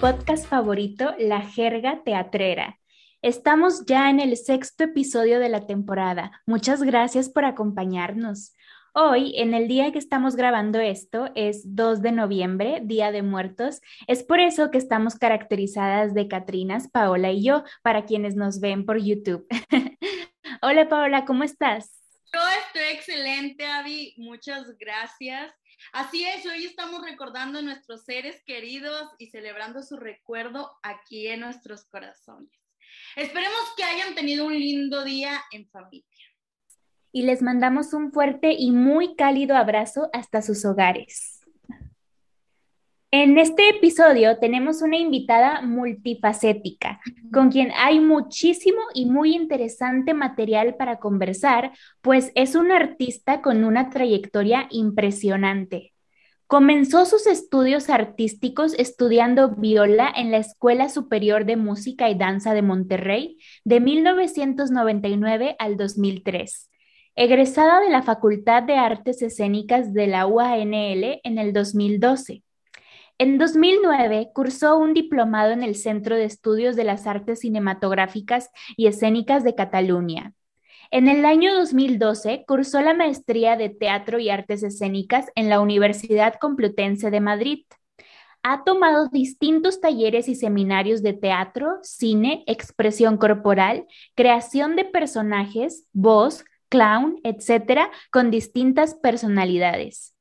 podcast favorito, La Jerga Teatrera. Estamos ya en el sexto episodio de la temporada. Muchas gracias por acompañarnos. Hoy, en el día que estamos grabando esto, es 2 de noviembre, Día de Muertos. Es por eso que estamos caracterizadas de Catrinas, Paola y yo, para quienes nos ven por YouTube. Hola Paola, ¿cómo estás? Yo estoy excelente, Avi. Muchas gracias. Así es, hoy estamos recordando a nuestros seres queridos y celebrando su recuerdo aquí en nuestros corazones. Esperemos que hayan tenido un lindo día en familia y les mandamos un fuerte y muy cálido abrazo hasta sus hogares. En este episodio tenemos una invitada multifacética, con quien hay muchísimo y muy interesante material para conversar, pues es una artista con una trayectoria impresionante. Comenzó sus estudios artísticos estudiando viola en la Escuela Superior de Música y Danza de Monterrey de 1999 al 2003 egresada de la Facultad de Artes Escénicas de la UANL en el 2012. En 2009 cursó un diplomado en el Centro de Estudios de las Artes Cinematográficas y Escénicas de Cataluña. En el año 2012 cursó la maestría de Teatro y Artes Escénicas en la Universidad Complutense de Madrid. Ha tomado distintos talleres y seminarios de teatro, cine, expresión corporal, creación de personajes, voz, clown, etcétera, con distintas personalidades.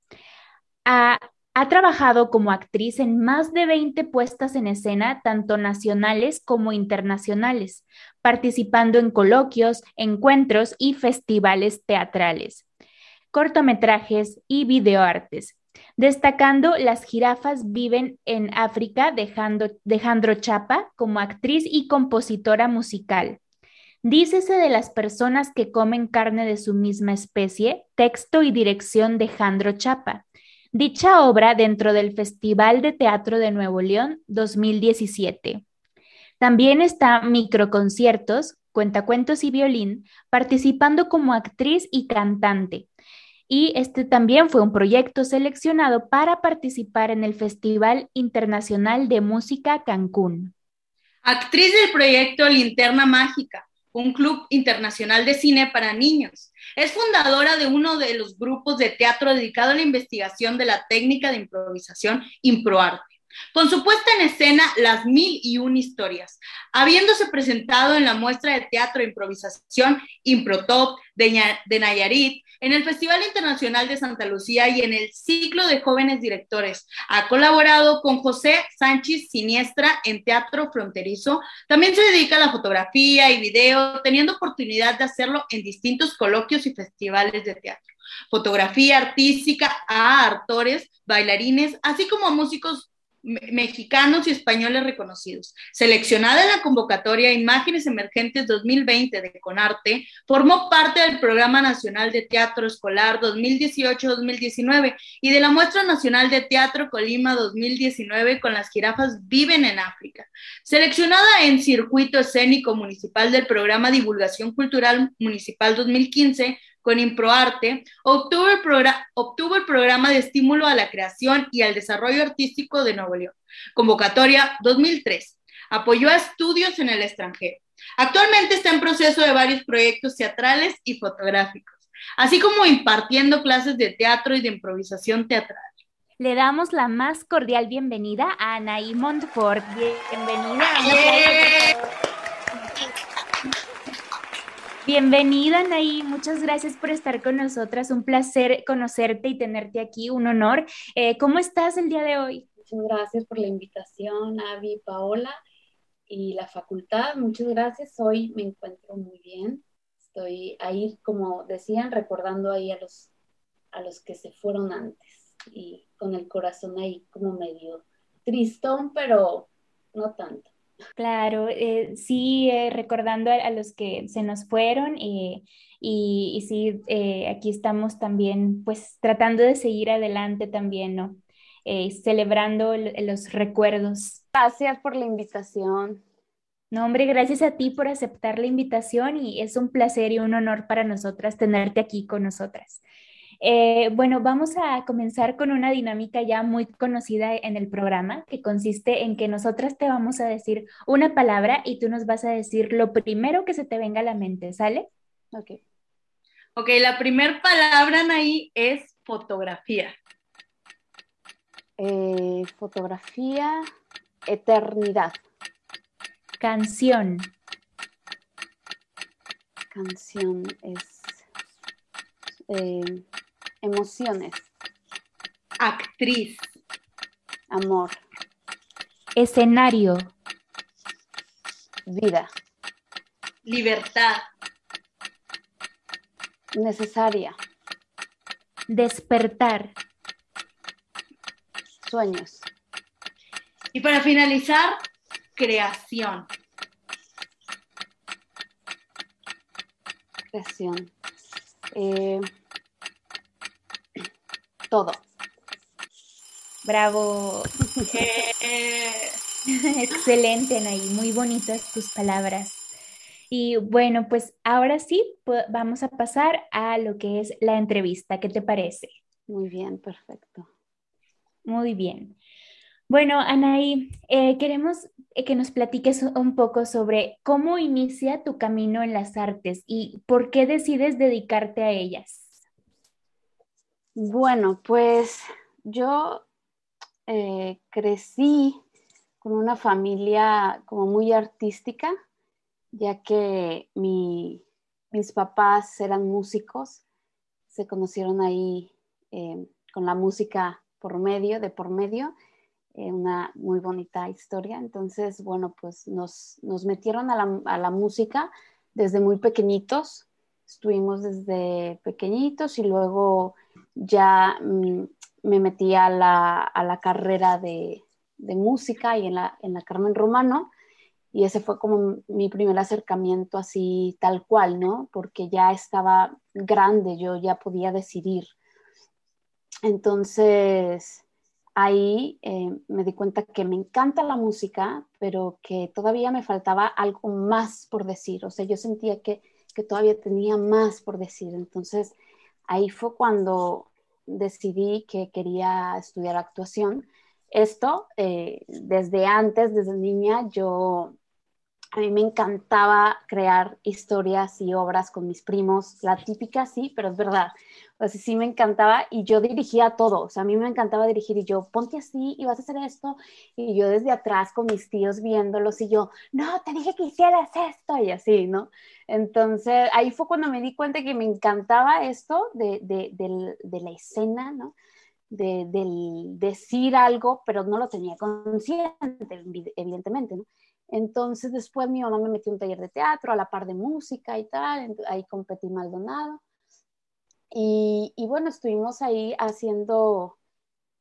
Ha, ha, trabajado como actriz en más de 20 puestas en escena, tanto nacionales como internacionales, participando en coloquios, encuentros y festivales teatrales, cortometrajes y videoartes. Destacando Las jirafas viven en África de Jandro Chapa como actriz y compositora musical. Dícese de las personas que comen carne de su misma especie, texto y dirección de Jandro Chapa. Dicha obra dentro del Festival de Teatro de Nuevo León 2017. También está Microconciertos, Cuentacuentos y Violín, participando como actriz y cantante. Y este también fue un proyecto seleccionado para participar en el Festival Internacional de Música Cancún. Actriz del proyecto Linterna Mágica, un club internacional de cine para niños. Es fundadora de uno de los grupos de teatro dedicado a la investigación de la técnica de improvisación Improarte. Con su puesta en escena Las Mil y Un Historias, habiéndose presentado en la muestra de teatro e improvisación Improtop de Nayarit, en el Festival Internacional de Santa Lucía y en el ciclo de jóvenes directores. Ha colaborado con José Sánchez Siniestra en Teatro Fronterizo. También se dedica a la fotografía y video, teniendo oportunidad de hacerlo en distintos coloquios y festivales de teatro. Fotografía artística a actores, bailarines, así como a músicos mexicanos y españoles reconocidos. Seleccionada en la convocatoria Imágenes Emergentes 2020 de Conarte, formó parte del Programa Nacional de Teatro Escolar 2018-2019 y de la Muestra Nacional de Teatro Colima 2019 con las jirafas Viven en África. Seleccionada en Circuito Escénico Municipal del Programa Divulgación Cultural Municipal 2015, con Improarte, obtuvo el, obtuvo el programa de estímulo a la creación y al desarrollo artístico de Nuevo León, convocatoria 2003. Apoyó a estudios en el extranjero. Actualmente está en proceso de varios proyectos teatrales y fotográficos, así como impartiendo clases de teatro y de improvisación teatral. Le damos la más cordial bienvenida a Anaí Montfort. Bienvenida. Bienvenida, Anaí. Muchas gracias por estar con nosotras. Un placer conocerte y tenerte aquí, un honor. Eh, ¿Cómo estás el día de hoy? Muchas gracias por la invitación, Avi, Paola y la facultad. Muchas gracias. Hoy me encuentro muy bien. Estoy ahí, como decían, recordando ahí a los, a los que se fueron antes y con el corazón ahí como medio tristón, pero no tanto. Claro, eh, sí, eh, recordando a, los que se nos fueron eh, y, sí, aquí estamos también pues tratando de seguir adelante también, ¿no? celebrando los recuerdos. Gracias por la invitación. No, hombre, gracias a ti por aceptar la invitación y es un placer y un honor para nosotras tenerte aquí con nosotras. Eh, bueno, vamos a comenzar con una dinámica ya muy conocida en el programa, que consiste en que nosotras te vamos a decir una palabra y tú nos vas a decir lo primero que se te venga a la mente, ¿sale? Ok. Ok, la primera palabra ahí es fotografía. Eh, fotografía, eternidad. Canción. Canción es eh, emociones, Actriz. amor, Escenario. vida, Libertad. necesaria, Despertar. sueños, Y para finalizar, creación. creación. Eh, todo. Bravo. Eh, Excelente, Anaí. Muy bonitas tus palabras. Y bueno, pues ahora sí, vamos a pasar a lo que es la entrevista. ¿Qué te parece? Muy bien, perfecto. Muy bien. Bueno, Anaí, eh, queremos que nos platiques un poco sobre cómo inicia tu camino en las artes y por qué decides dedicarte a ellas. Bueno, pues yo eh, crecí con una familia como muy artística, ya que mi- mis papás eran músicos, se conocieron ahí eh, con la música por medio, de por medio, eh, una muy bonita historia. Entonces, bueno, pues nos, nos metieron a la, a la música desde muy pequeñitos, estuvimos desde pequeñitos y luego ya mm, me metí a la, a la carrera de, de música y en la, en la Carmen Romano. Y ese fue como mi primer acercamiento así tal cual, ¿no? Porque ya estaba grande, yo ya podía decidir. Entonces, ahí eh, me di cuenta que me encanta la música, pero que todavía me faltaba algo más por decir. O sea, yo sentía que, que todavía tenía más por decir. Entonces, ahí fue cuando decidí que quería estudiar actuación. Esto, eh, desde antes, desde niña, yo, a mí me encantaba crear historias y obras con mis primos, la típica sí, pero es verdad. O sea, sí me encantaba y yo dirigía todo, o sea, a mí me encantaba dirigir y yo, ponte así y vas a hacer esto. Y yo desde atrás con mis tíos viéndolos y yo, no, te dije que hicieras esto y así, ¿no? Entonces ahí fue cuando me di cuenta que me encantaba esto de, de, de, la escena, ¿no? De, del decir algo, pero no lo tenía consciente, evidentemente, ¿no? Entonces después mi mamá me metió un taller de teatro a la par de música y tal, ahí competí Maldonado. Y, y, bueno, estuvimos ahí haciendo,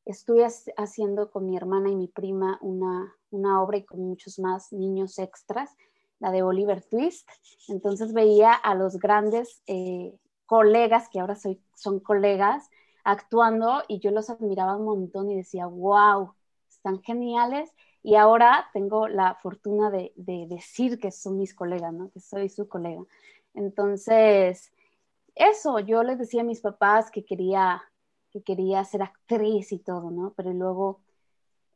estuve haciendo con mi hermana y mi prima una, una obra y con muchos más niños extras, la de Oliver Twist. Entonces veía a los grandes eh, colegas, que ahora soy, son colegas, actuando y yo los admiraba un montón y decía, wow, están geniales. Y ahora tengo la fortuna de, de decir que son mis colegas, ¿no? que soy su colega. Entonces, eso, yo les decía a mis papás que quería, que quería ser actriz y todo, ¿no? Pero luego,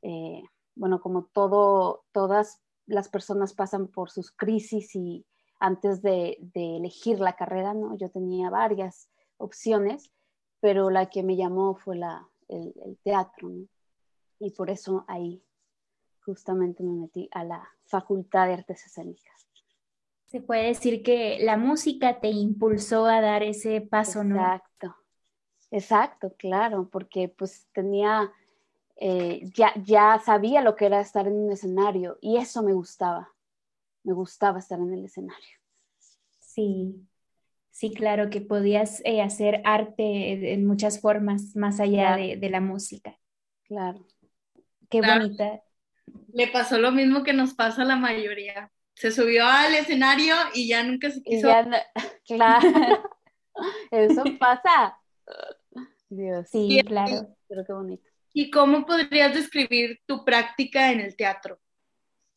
eh, bueno, como todo, todas las personas pasan por sus crisis y antes de, de, elegir la carrera, ¿no? Yo tenía varias opciones, pero la que me llamó fue la, el, el teatro, ¿no? Y por eso ahí justamente me metí a la Facultad de Artes Escénicas. Se puede decir que la música te impulsó a dar ese paso, exacto, ¿no? Exacto, exacto, claro, porque pues tenía, eh, ya, ya sabía lo que era estar en un escenario y eso me gustaba, me gustaba estar en el escenario. Sí, sí, claro, que podías eh, hacer arte en muchas formas más allá claro. de, de, la música. Claro. Qué claro. bonita. Le pasó lo mismo que nos pasa a la mayoría se subió al escenario y ya nunca se quiso. No, claro, eso pasa. Dios. Sí, sí, claro. Pero qué bonito. ¿Y cómo podrías describir tu práctica en el teatro?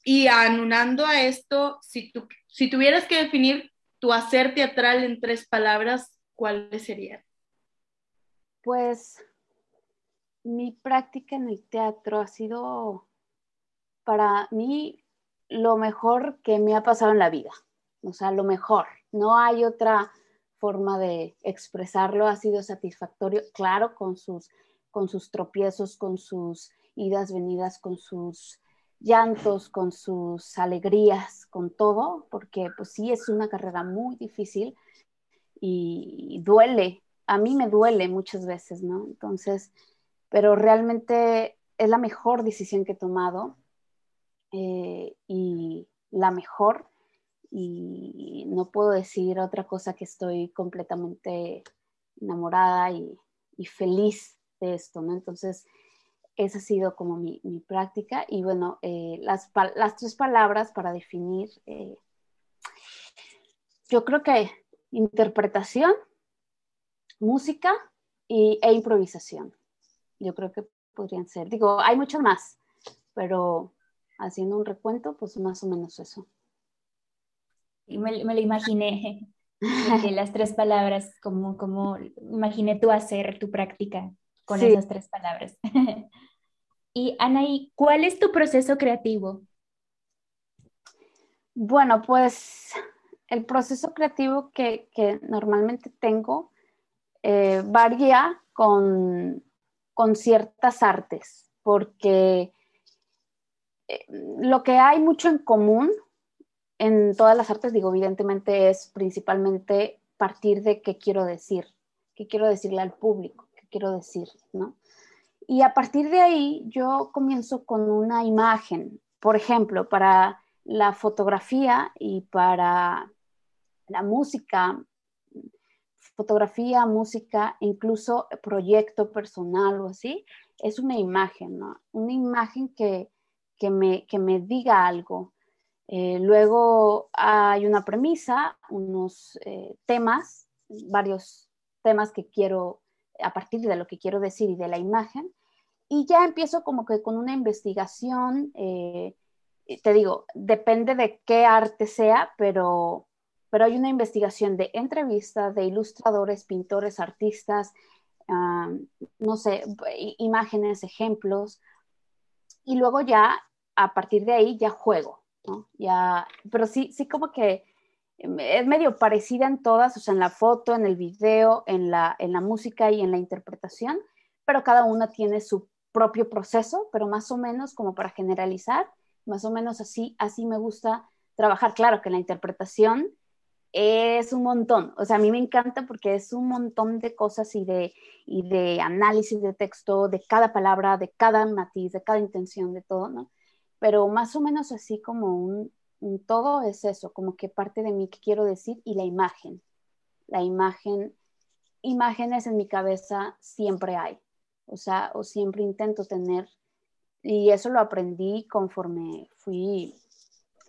Y anunando a esto, si, tu, si tuvieras que definir tu hacer teatral en tres palabras, ¿cuáles serían? Pues mi práctica en el teatro ha sido para mí lo mejor que me ha pasado en la vida. O sea, lo mejor. No hay otra forma de expresarlo. Ha sido satisfactorio, claro, con sus, con sus tropiezos, con sus idas, venidas, con sus llantos, con sus alegrías, con todo, porque pues sí es una carrera muy difícil y duele. A mí me duele muchas veces, ¿no? Entonces, pero realmente es la mejor decisión que he tomado eh, y la mejor y no puedo decir otra cosa que estoy completamente enamorada y, feliz de esto, ¿no? Entonces, esa ha sido como mi, práctica y bueno, eh, las, tres palabras para definir, eh, yo creo que interpretación, música y, e improvisación. Yo creo que podrían ser, digo, hay mucho más, pero haciendo un recuento, pues más o menos eso. Y me, lo imaginé, las tres palabras, como, como imaginé tú hacer tu práctica con esas tres palabras. y Anaí, ¿cuál es tu proceso creativo? Bueno, pues el proceso creativo que, normalmente tengo eh, varía con con ciertas artes, porque lo que hay mucho en común en todas las artes, digo, evidentemente es principalmente partir de qué quiero decir, qué quiero decirle al público, qué quiero decir, ¿no? Y a partir de ahí yo comienzo con una imagen, por ejemplo, para la fotografía y para la música, fotografía, música, incluso proyecto personal o así, es una imagen, ¿no? Una imagen que, me, me diga algo. Eh, luego hay una premisa, unos eh, temas, varios temas que quiero, a partir de lo que quiero decir y de la imagen, y ya empiezo como que con una investigación, eh, te digo, depende de qué arte sea, pero pero hay una investigación de entrevistas de ilustradores, pintores, artistas, ah, no sé, imágenes, ejemplos, y luego ya a partir de ahí ya juego, ¿no? Ya, pero sí, sí como que es medio parecida en todas, o sea, en la foto, en el video, en la, en la música y en la interpretación, pero cada una tiene su propio proceso, pero más o menos como para generalizar, más o menos así, así me gusta trabajar. Claro que la interpretación es un montón. O sea, a mí me encanta porque es un montón de cosas y de, y de análisis de texto, de cada palabra, de cada matiz, de cada intención, de todo, ¿no? Pero más o menos así como un, todo es eso, como que parte de mí que quiero decir y la imagen. La imagen, imágenes en mi cabeza siempre hay. O sea, o siempre intento tener, y eso lo aprendí conforme fui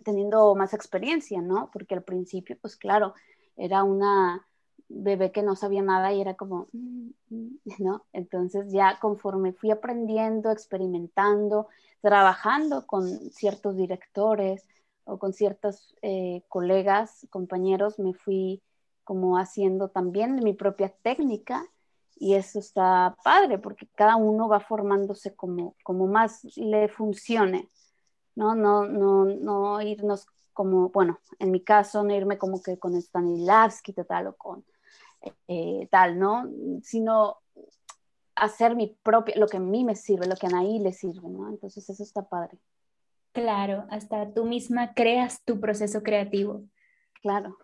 teniendo más experiencia, ¿no? Porque al principio, pues claro, era una bebé que no sabía nada y era como, mm, mm", ¿no? Entonces ya conforme fui aprendiendo, experimentando, trabajando con ciertos directores o con ciertos eh, colegas, compañeros, me fui como haciendo también mi propia técnica y eso está padre porque cada uno va formándose como, como más le funcione. ¿no? No, no, no irnos como, bueno, en mi caso, no irme como que con Stanislavski tal o con eh, tal, ¿no? Sino hacer mi propia, lo que a mí me sirve, lo que a Anaí le sirve, ¿no? Entonces eso está padre. Claro, hasta tú misma creas tu proceso creativo. Claro.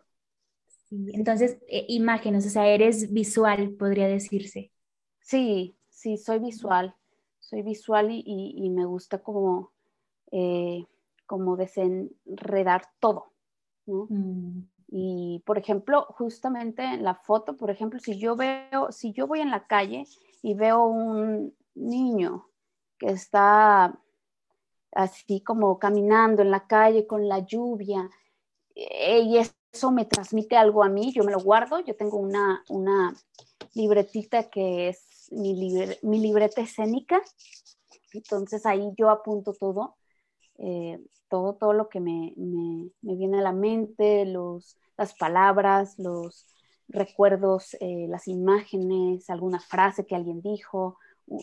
entonces, eh, imágenes, o sea, eres visual, podría decirse. Sí, sí, soy visual. Soy visual y me gusta como eh, como desenredar todo. Mm. Y, por ejemplo, justamente en la foto, por ejemplo, si yo veo, si yo voy en la calle y veo un niño que está así como caminando en la calle con la lluvia, eh, y eso me transmite algo a mí, yo me lo guardo, yo tengo una, una libretita que es mi, mi libreta escénica, entonces ahí yo apunto todo eh, todo, todo lo que me, me, viene a la mente, los, las palabras, los, recuerdos, eh, las imágenes, alguna frase que alguien dijo,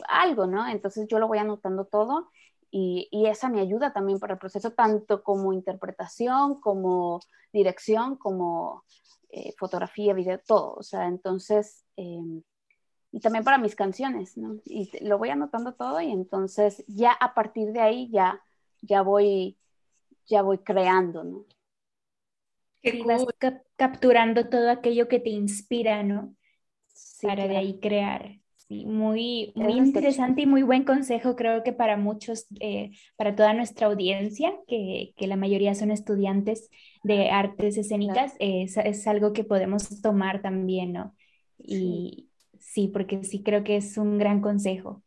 algo, ¿no? Entonces yo lo voy anotando todo y, esa me ayuda también para el proceso, tanto como interpretación, como dirección, como eh, fotografía, video, todo. O sea, entonces, em, y también para mis canciones, ¿no? Y lo voy anotando todo y entonces ya a partir de ahí ya, ya voy, ya voy creando, ¿no? Y vas capturando todo aquello que te inspira, ¿no? para de ahí crear. Sí, muy, muy interesante y muy buen consejo, creo que para muchos, eh, para toda nuestra audiencia, que, que, la mayoría son estudiantes de artes escénicas, es, es, algo que podemos tomar también, ¿no? Y sí, porque sí creo que es un gran consejo.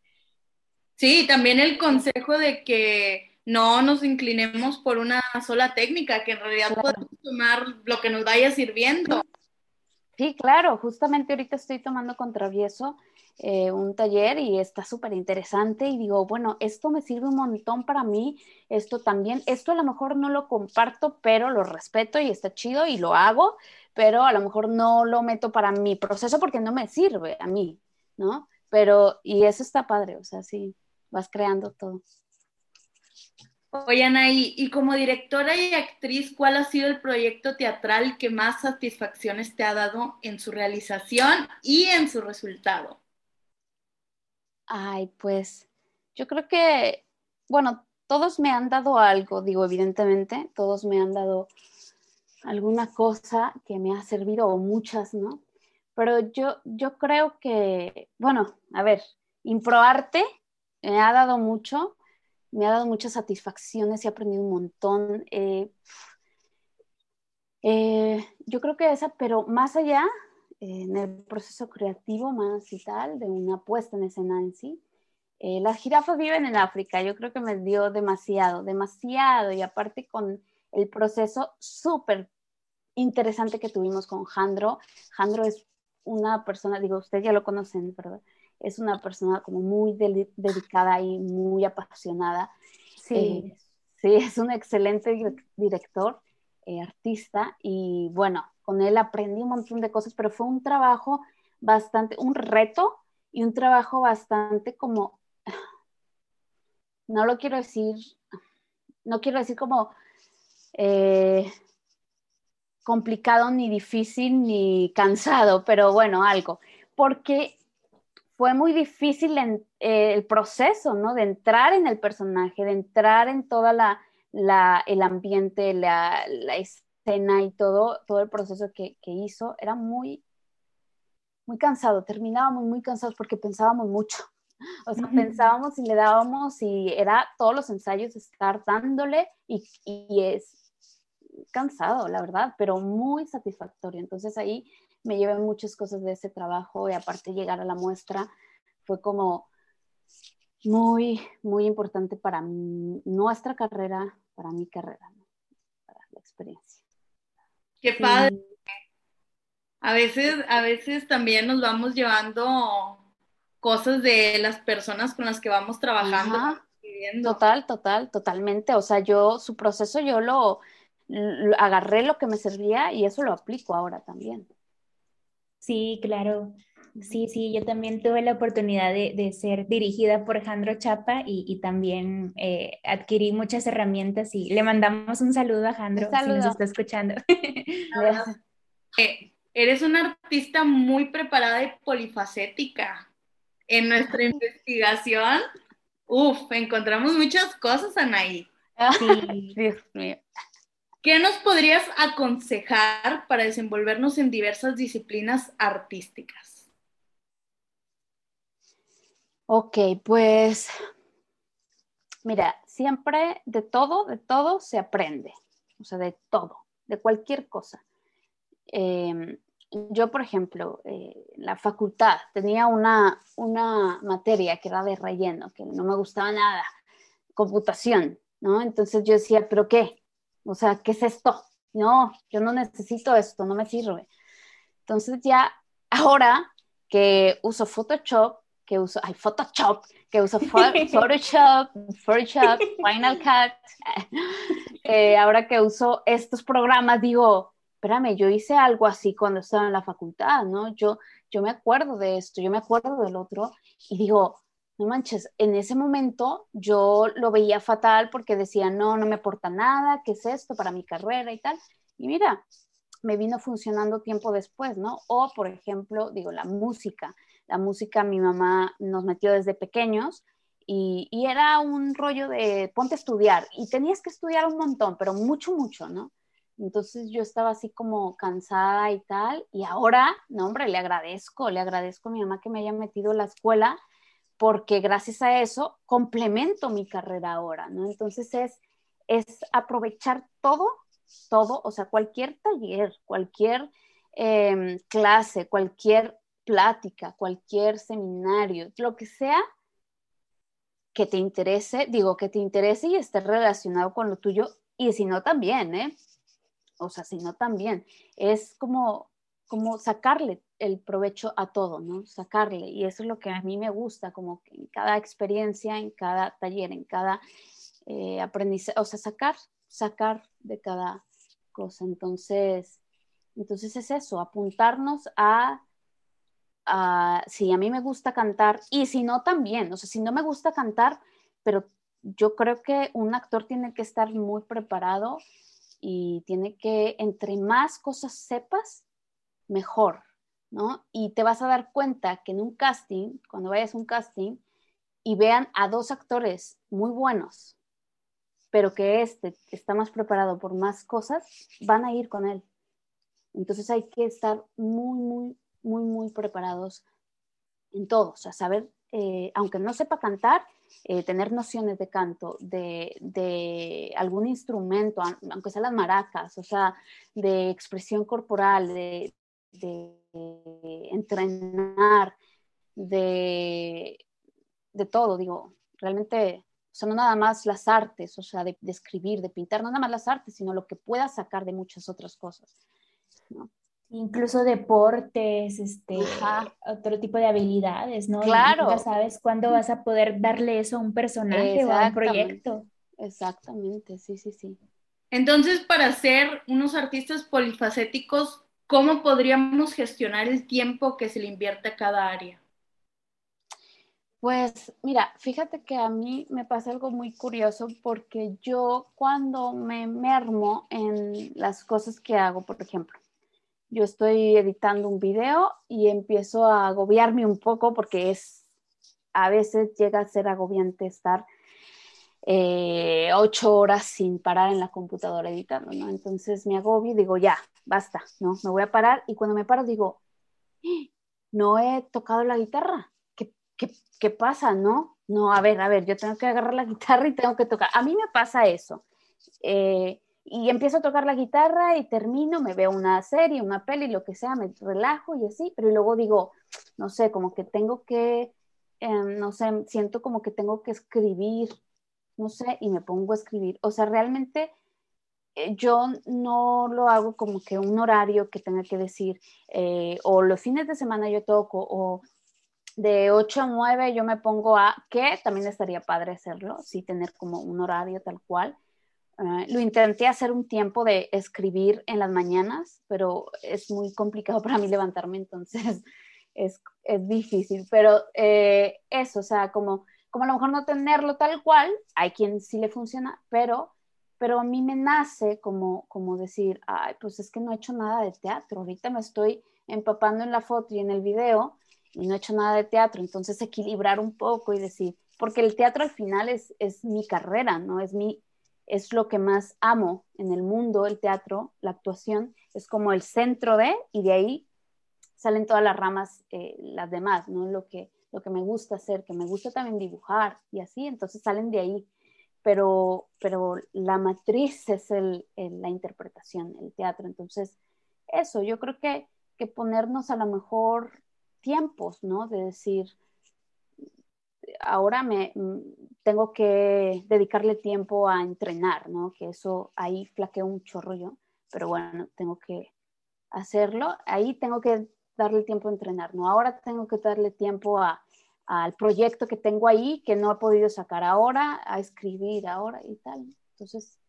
Sí, también el consejo de que no nos inclinemos por una sola técnica, que en realidad podemos tomar lo que nos vaya sirviendo. Sí, claro, justamente ahorita estoy tomando con Travieso eh, un taller y está súper interesante y digo, bueno, esto me sirve un montón para mí, esto también, esto a lo mejor no lo comparto, pero lo respeto y está chido y lo hago, pero a lo mejor no lo meto para mi proceso porque no me sirve a mí, ¿no? Pero, y eso está padre, o sea, sí, vas creando todo. Oye, Anaí, y como directora y actriz, ¿cuál ha sido el proyecto teatral que más satisfacciones te ha dado en su realización y en su resultado? Ay, pues yo creo que, bueno, todos me han dado algo, digo, evidentemente, todos me han dado alguna cosa que me ha servido, o muchas, ¿no? Pero yo, yo creo que, bueno, a ver, Improarte me ha dado mucho, me ha dado muchas satisfacciones y he aprendido un montón. Eh, eh, yo creo que esa, pero más allá, en el proceso creativo más y tal, de una puesta en escena en sí, eh, las jirafas viven en África, yo creo que me dio demasiado, demasiado, y aparte con el proceso súper interesante que tuvimos con Jandro. Jandro es una persona, digo, ustedes ya lo conocen, ¿verdad? Es una persona como muy dedicada y muy apasionada. Sí. Eh, sí, es un excelente director, eh, artista y bueno, con él aprendí un montón de cosas, pero fue un trabajo bastante, un reto y un trabajo bastante como, no lo quiero decir, no quiero decir como eh, complicado ni difícil ni cansado, pero bueno, algo, porque fue muy difícil eh, el proceso, ¿no? De entrar en el personaje, de entrar en toda la, el ambiente, la, escena y todo, todo el proceso que, hizo. Era muy, muy cansado, terminábamos muy cansados porque pensábamos mucho. O sea, pensábamos y le dábamos y era todos los ensayos estar dándole y, y es cansado, la verdad, pero muy satisfactorio. Entonces ahí me llevé muchas cosas de ese trabajo y aparte llegar a la muestra fue como muy, muy importante para nuestra carrera, para mi carrera, para la experiencia. Qué padre. A veces, a veces también nos vamos llevando cosas de las personas con las que vamos trabajando. Total, total, totalmente. O sea, yo, su proceso, yo lo, agarré lo que me servía y eso lo aplico ahora también. Sí, claro. Sí, sí, yo también tuve la oportunidad de, ser dirigida por Jandro Chapa y, también eh, adquirí muchas herramientas y le mandamos un saludo a Jandro si nos está escuchando. Eh, eres una artista muy preparada y polifacética. En nuestra investigación, uff, encontramos muchas cosas, Anaí. Sí, Dios mío. ¿Qué nos podrías aconsejar para desenvolvernos en diversas disciplinas artísticas? Ok, pues mira, siempre de todo, de todo se aprende, o sea, de todo, de cualquier cosa. Em, yo, por ejemplo, eh, la facultad tenía una, una materia que era de relleno, que no me gustaba nada, computación, ¿no? Entonces yo decía, ¿pero qué? O sea, ¿qué es esto? No, yo no necesito esto, no me sirve. Entonces ya ahora que uso Photoshop, que uso, ay, Photoshop, que uso Photoshop, Photoshop, Final Cut, eh, ahora que uso estos programas, digo, espérame, yo hice algo así cuando estaba en la facultad, ¿no? Yo, yo me acuerdo de esto, yo me acuerdo del otro y digo, no manches, en ese momento yo lo veía fatal porque decía, no, no me aporta nada, ¿qué es esto para mi carrera y tal? Y mira, me vino funcionando tiempo después, ¿no? O, por ejemplo, digo, la música. La música mi mamá nos metió desde pequeños y, y, era un rollo de ponte a estudiar y tenías que estudiar un montón, pero mucho, mucho, ¿no? Entonces yo estaba así como cansada y tal, y ahora, no hombre, le agradezco, le agradezco a mi mamá que me haya metido a la escuela, porque gracias a eso complemento mi carrera ahora, ¿no? Entonces es, es aprovechar todo todo, o sea, cualquier taller, cualquier em, clase, cualquier plática, cualquier seminario, lo que sea que te interese, digo, que te interese y esté relacionado con lo tuyo, y si no también, ¿eh? O sea, si no también, es como, como sacarle el provecho a todo, ¿no? Sacarle, y eso es lo que a mí me gusta, como que en cada experiencia, en cada taller, en cada eh, aprendizaje, o sea, sacar, sacar de cada cosa. Entonces, entonces es eso, apuntarnos a, a, si a mí me gusta cantar y si no también, o sea, si no me gusta cantar, pero yo creo que un actor tiene que estar muy preparado y tiene que, entre más cosas sepas, mejor, ¿no? Y te vas a dar cuenta que en un casting, cuando vayas a un casting y vean a dos actores muy buenos, pero que este está más preparado por más cosas, van a ir con él. Entonces hay que estar muy, muy, muy, muy preparados en todo, o sea, saber, eh, aunque no sepa cantar, eh, tener nociones de canto, de, de, algún instrumento, aunque sean las maracas, o sea, de expresión corporal, de, de entrenar, de, de todo, digo, realmente o sea, no nada más las artes, o sea, de, escribir, de pintar, no nada más las artes, sino lo que puedas sacar de muchas otras cosas. ¿no? Incluso deportes, este, otro tipo de habilidades, ¿no? Claro. Ya sabes cuándo vas a poder darle eso a un personaje o a un proyecto. Exactamente, sí, sí, sí. Entonces, para ser unos artistas polifacéticos, ¿cómo podríamos gestionar el tiempo que se le invierte a cada área? Pues mira, fíjate que a mí me pasa algo muy curioso porque yo cuando me mermo en las cosas que hago, por ejemplo, yo estoy editando un video y empiezo a agobiarme un poco porque es, a veces llega a ser agobiante estar eh, ocho horas sin parar en la computadora editando, ¿no? Entonces me agobio y digo, ya, basta, ¿no? Me voy a parar y cuando me paro digo, ¡Ah! no he tocado la guitarra ¿qué, pasa? No, no, a ver, a ver, yo tengo que agarrar la guitarra y tengo que tocar. A mí me pasa eso. Eh, y empiezo a tocar la guitarra y termino, me veo una serie, una peli, lo que sea, me relajo y así, pero luego digo, no sé, como que tengo que, em, no sé, siento como que tengo que escribir, no sé, y me pongo a escribir. O sea, realmente eh, yo no lo hago como que un horario que tenga que decir, eh, o los fines de semana yo toco, o de 8 a 9 yo me pongo a, que también estaría padre hacerlo, sí, tener como un horario tal cual. Uh, lo intenté hacer un tiempo de escribir en las mañanas, pero es muy complicado para mí levantarme, entonces es, es difícil. Pero eh, eso, o sea, como, como a lo mejor no tenerlo tal cual, hay quien sí le funciona, pero, pero a mí me nace como, como decir, ay, pues es que no he hecho nada de teatro, ahorita me estoy empapando en la foto y en el video y no he hecho nada de teatro, entonces equilibrar un poco y decir, porque el teatro al final es, es mi carrera, ¿no? Es, mi, es lo que más amo en el mundo, el teatro, la actuación, es como el centro de, y de ahí salen todas las ramas, eh, las demás, ¿no? Lo que, lo que me gusta hacer, que me gusta también dibujar y así, entonces salen de ahí. Pero, pero la matriz es el, la interpretación, el teatro. Entonces, eso, yo creo que, que ponernos a lo mejor tiempos, ¿no? De decir, ahora me mm, tengo que dedicarle tiempo a entrenar, ¿no? Que eso ahí flaqueo un chorro yo, pero bueno, tengo que hacerlo. Ahí tengo que darle tiempo a entrenar, ¿no? Ahora tengo que darle tiempo a, al proyecto que tengo ahí que no he podido sacar ahora, a escribir ahora y tal. Entonces,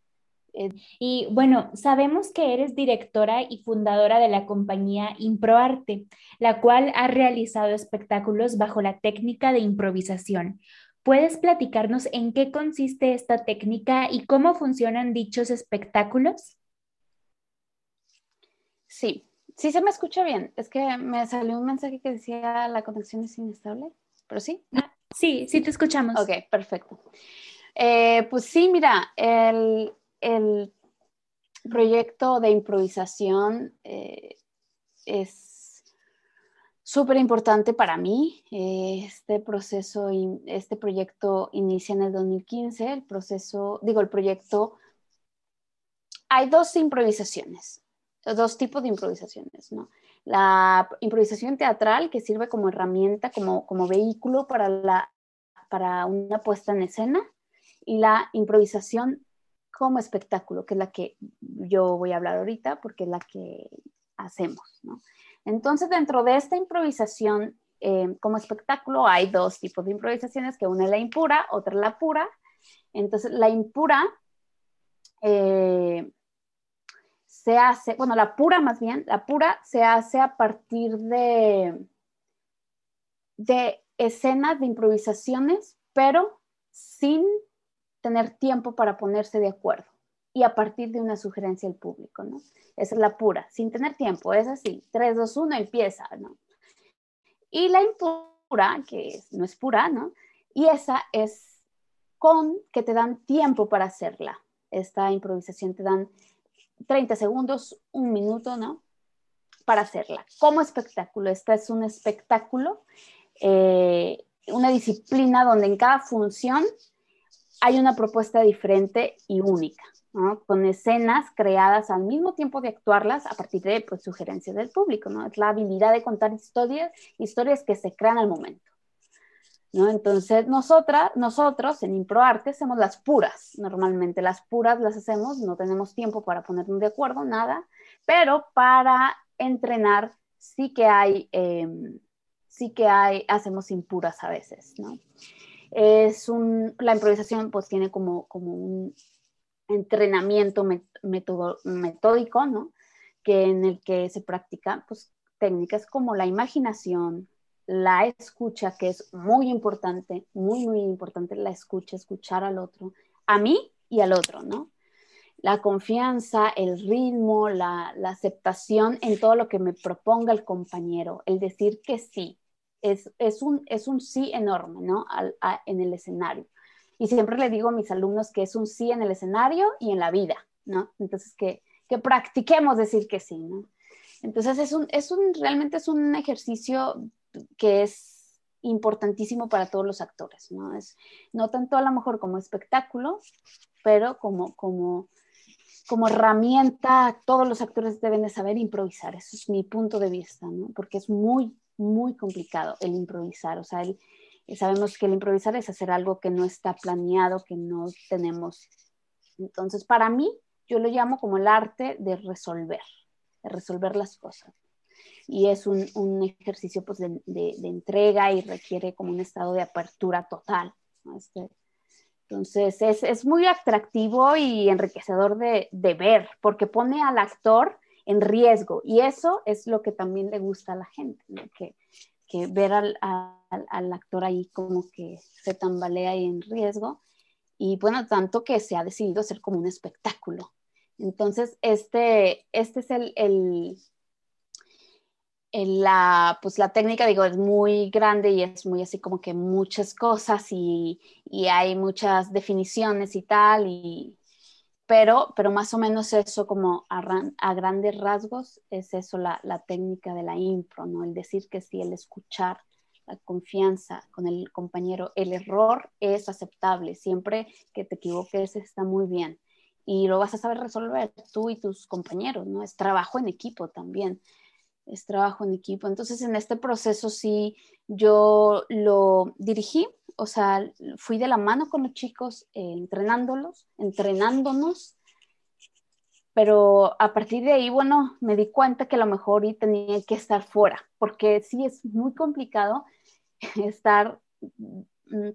y bueno, sabemos que eres directora y fundadora de la compañía Improarte, la cual ha realizado espectáculos bajo la técnica de improvisación. ¿Puedes platicarnos en qué consiste esta técnica y cómo funcionan dichos espectáculos? Sí, sí se me escucha bien. Es que me salió un mensaje que decía la conexión es inestable, pero sí. Ah, sí, sí te escuchamos. Ok, perfecto. Eh, pues sí, mira, el, el proyecto de improvisación eh, es súper importante para mí. Este proceso, este proyecto inicia en el 2015. El proceso, digo, el proyecto, hay dos improvisaciones, dos tipos de improvisaciones, ¿no? La improvisación teatral que sirve como herramienta, como, como vehículo para, la, para una puesta en escena y la improvisación como espectáculo, que es la que yo voy a hablar ahorita porque es la que hacemos. ¿no? Entonces, dentro de esta improvisación eh, como espectáculo hay dos tipos de improvisaciones, que una es la impura, otra la pura. Entonces, la impura eh, se hace, bueno, la pura más bien, la pura se hace a partir de, de escenas de improvisaciones, pero sin tener tiempo para ponerse de acuerdo y a partir de una sugerencia del público, ¿no? Esa es la pura, sin tener tiempo, es así, 3, 2, 1, empieza, ¿no? Y la impura, que no es pura, ¿no? Y esa es con que te dan tiempo para hacerla. Esta improvisación te dan 30 segundos, un minuto, ¿no? Para hacerla. Como espectáculo, esta es un espectáculo, eh, una disciplina donde en cada función hay una propuesta diferente y única, ¿no? con escenas creadas al mismo tiempo de actuarlas a partir de pues, sugerencias del público. ¿no? Es la habilidad de contar historias, historias que se crean al momento. ¿No? Entonces, nosotras, nosotros en ImproArte hacemos las puras. Normalmente las puras las hacemos, no tenemos tiempo para ponernos de acuerdo, nada, pero para entrenar sí que hay, em, sí que hay, hacemos impuras a veces, ¿no? Es un, la improvisación pues tiene como, como un entrenamiento metódico, ¿no? Que en el que se practica pues técnicas como la imaginación, la escucha, que es muy importante, muy, muy importante la escucha, escuchar al otro, a mí y al otro, ¿no? La confianza, el ritmo, la, la aceptación en todo lo que me proponga el compañero, el decir que sí, es, un, es un sí enorme, ¿no? en el escenario. Y siempre le digo a mis alumnos que es un sí en el escenario y en la vida, ¿no? Entonces, que, que practiquemos decir que sí, ¿no? Entonces, es un, es un, realmente es un ejercicio que es importantísimo para todos los actores, ¿no? Es, no tanto a lo mejor como espectáculo, pero como, como, como herramienta, todos los actores deben de saber improvisar, eso es mi punto de vista. Porque es muy, muy complicado el improvisar. O sea, sabemos que el improvisar es hacer algo que no está planeado, que no tenemos. Entonces, para mí, yo lo llamo como el arte de resolver, de resolver las cosas. Y es un, un ejercicio pues, de, de, entrega y requiere como un estado de apertura total. Este, entonces, es, es, muy atractivo y enriquecedor de, de ver, porque pone al actor en riesgo. Y eso es lo que también le gusta a la gente, que, que, ver al, al, actor ahí como que se tambalea y en riesgo. Y bueno, tanto que se ha decidido hacer como un espectáculo. Entonces, este, este es el, el, la, pues la técnica, digo, es muy grande y es muy así como que muchas cosas y, y hay muchas definiciones y tal, y, pero, pero más o menos eso como a, grandes rasgos es eso la, la, técnica de la impro, ¿no? El decir que sí, el escuchar, la confianza con el compañero, el error es aceptable, siempre que te equivoques está muy bien y lo vas a saber resolver tú y tus compañeros, ¿no? Es trabajo en equipo también, es trabajo en equipo. Entonces en este proceso sí yo lo dirigí o sea, fui de la mano con los chicos, eh, entrenándolos, entrenándonos, pero a partir de ahí, bueno, me di cuenta que a lo mejor tenía que estar fuera, porque sí es muy complicado estar mm,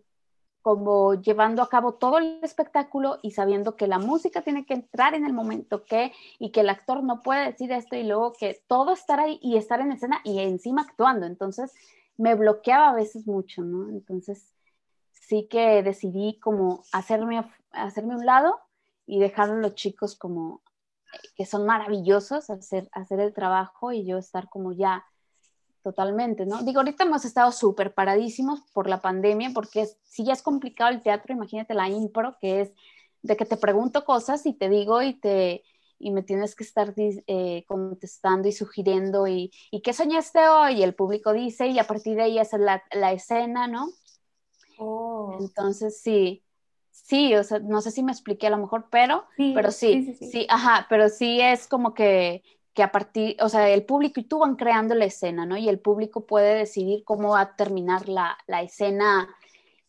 como llevando a cabo todo el espectáculo y sabiendo que la música tiene que entrar en el momento que y que el actor no puede decir esto y luego que todo estar ahí y estar en escena y encima actuando. Entonces me bloqueaba a veces mucho, ¿no? Entonces sí que decidí como hacerme, hacerme un lado y dejar a los chicos como que son maravillosos hacer, hacer el trabajo y yo estar como ya Totalmente, ¿no? Digo, ahorita hemos estado súper paradísimos por la pandemia, porque si ya es complicado el teatro, imagínate la impro, que es de que te pregunto cosas y te digo y te y me tienes que estar eh, contestando y sugiriendo y, y qué soñaste hoy y el público dice y a partir de ahí es la, la escena, ¿no? Oh. Entonces sí, sí, o sea, no sé si me expliqué a lo mejor, pero sí, pero sí, sí, sí, ajá, pero sí es como que que a partir, o sea, el público y tú van creando la escena, ¿no? Y el público puede decidir cómo va a terminar la, la escena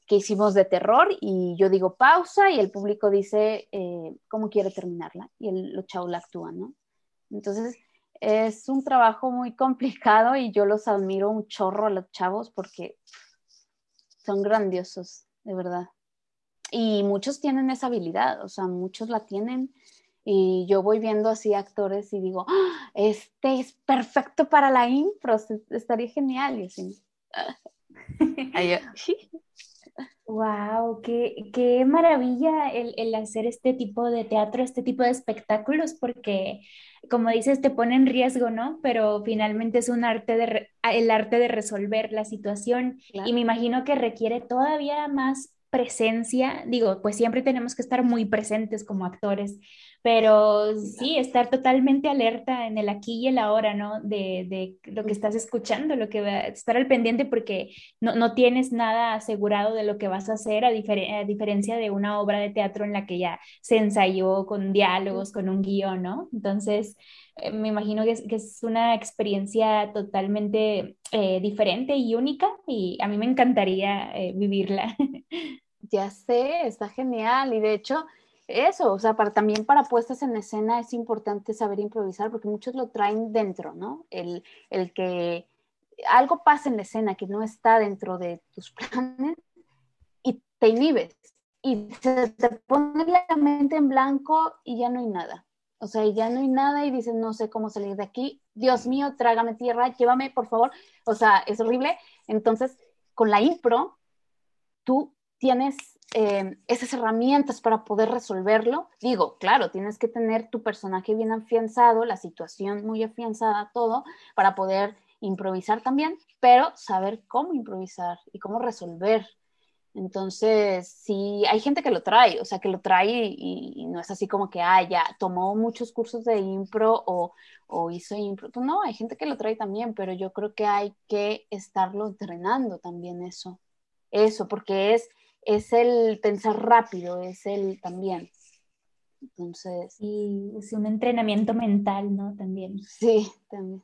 que hicimos de terror y yo digo pausa y el público dice eh, cómo quiere terminarla y el, los chavos la actúan, ¿no? Entonces es un trabajo muy complicado y yo los admiro un chorro a los chavos porque son grandiosos, de verdad. Y muchos tienen esa habilidad, o sea, muchos la tienen y yo voy viendo así actores y digo, ¡Ah! este es perfecto para la impro, estaría genial. Y así. Wow, qué, qué maravilla el, el, hacer este tipo de teatro, este tipo de espectáculos, porque como dices, te pone en riesgo, ¿no? Pero finalmente es un arte de, el arte de resolver la situación y me imagino que requiere todavía más presencia, digo, pues siempre tenemos que estar muy presentes como actores, pero sí, estar totalmente alerta en el aquí y el ahora, ¿no? De, de lo que estás escuchando, lo que va, estar al pendiente porque no, no, tienes nada asegurado de lo que vas a hacer, a, a, diferencia de una obra de teatro en la que ya se ensayó con diálogos, con un guion, ¿no? Entonces, eh, me imagino que es, que es, una experiencia totalmente eh, diferente y única y a mí me encantaría eh, vivirla. Ya sé, está genial. Y de hecho, eso, o sea, para, también para puestas en escena es importante saber improvisar porque muchos lo traen dentro, ¿no? El, el que algo pasa en la escena que no está dentro de tus planes y te inhibes y se te pone la mente en blanco y ya no hay nada. O sea, ya no hay nada y dices, no sé cómo salir de aquí. Dios mío, trágame tierra, llévame, por favor. O sea, es horrible. Entonces, con la impro, tú tienes eh, esas herramientas para poder resolverlo. Digo, claro, tienes que tener tu personaje bien afianzado, la situación muy afianzada, todo, para poder improvisar también, pero saber cómo improvisar y cómo resolver. Entonces, sí, hay gente que lo trae, o sea, que lo trae y, no es así como que, ah, ya, tomó muchos cursos de impro o, o hizo impro. Pues no, hay gente que lo trae también, pero yo creo que hay que estarlo entrenando también eso. Eso, porque es es el pensar rápido, es el también. Entonces. Y es un entrenamiento mental, ¿no? También. Sí, también.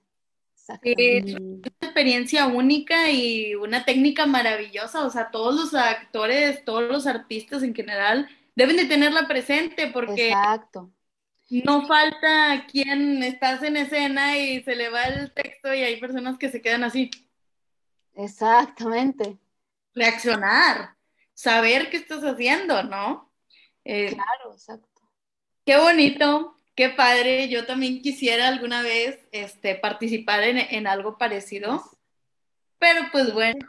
Es una experiencia única y una técnica maravillosa. O sea, todos los actores, todos los artistas en general deben de tenerla presente porque Exacto. no falta quien estás en escena y se le va el texto y hay personas que se quedan así. Exactamente. Reaccionar saber qué estás haciendo, ¿no? Eh, claro, exacto. Qué bonito, qué padre. Yo también quisiera alguna vez este, participar en, algo parecido. Pero pues bueno.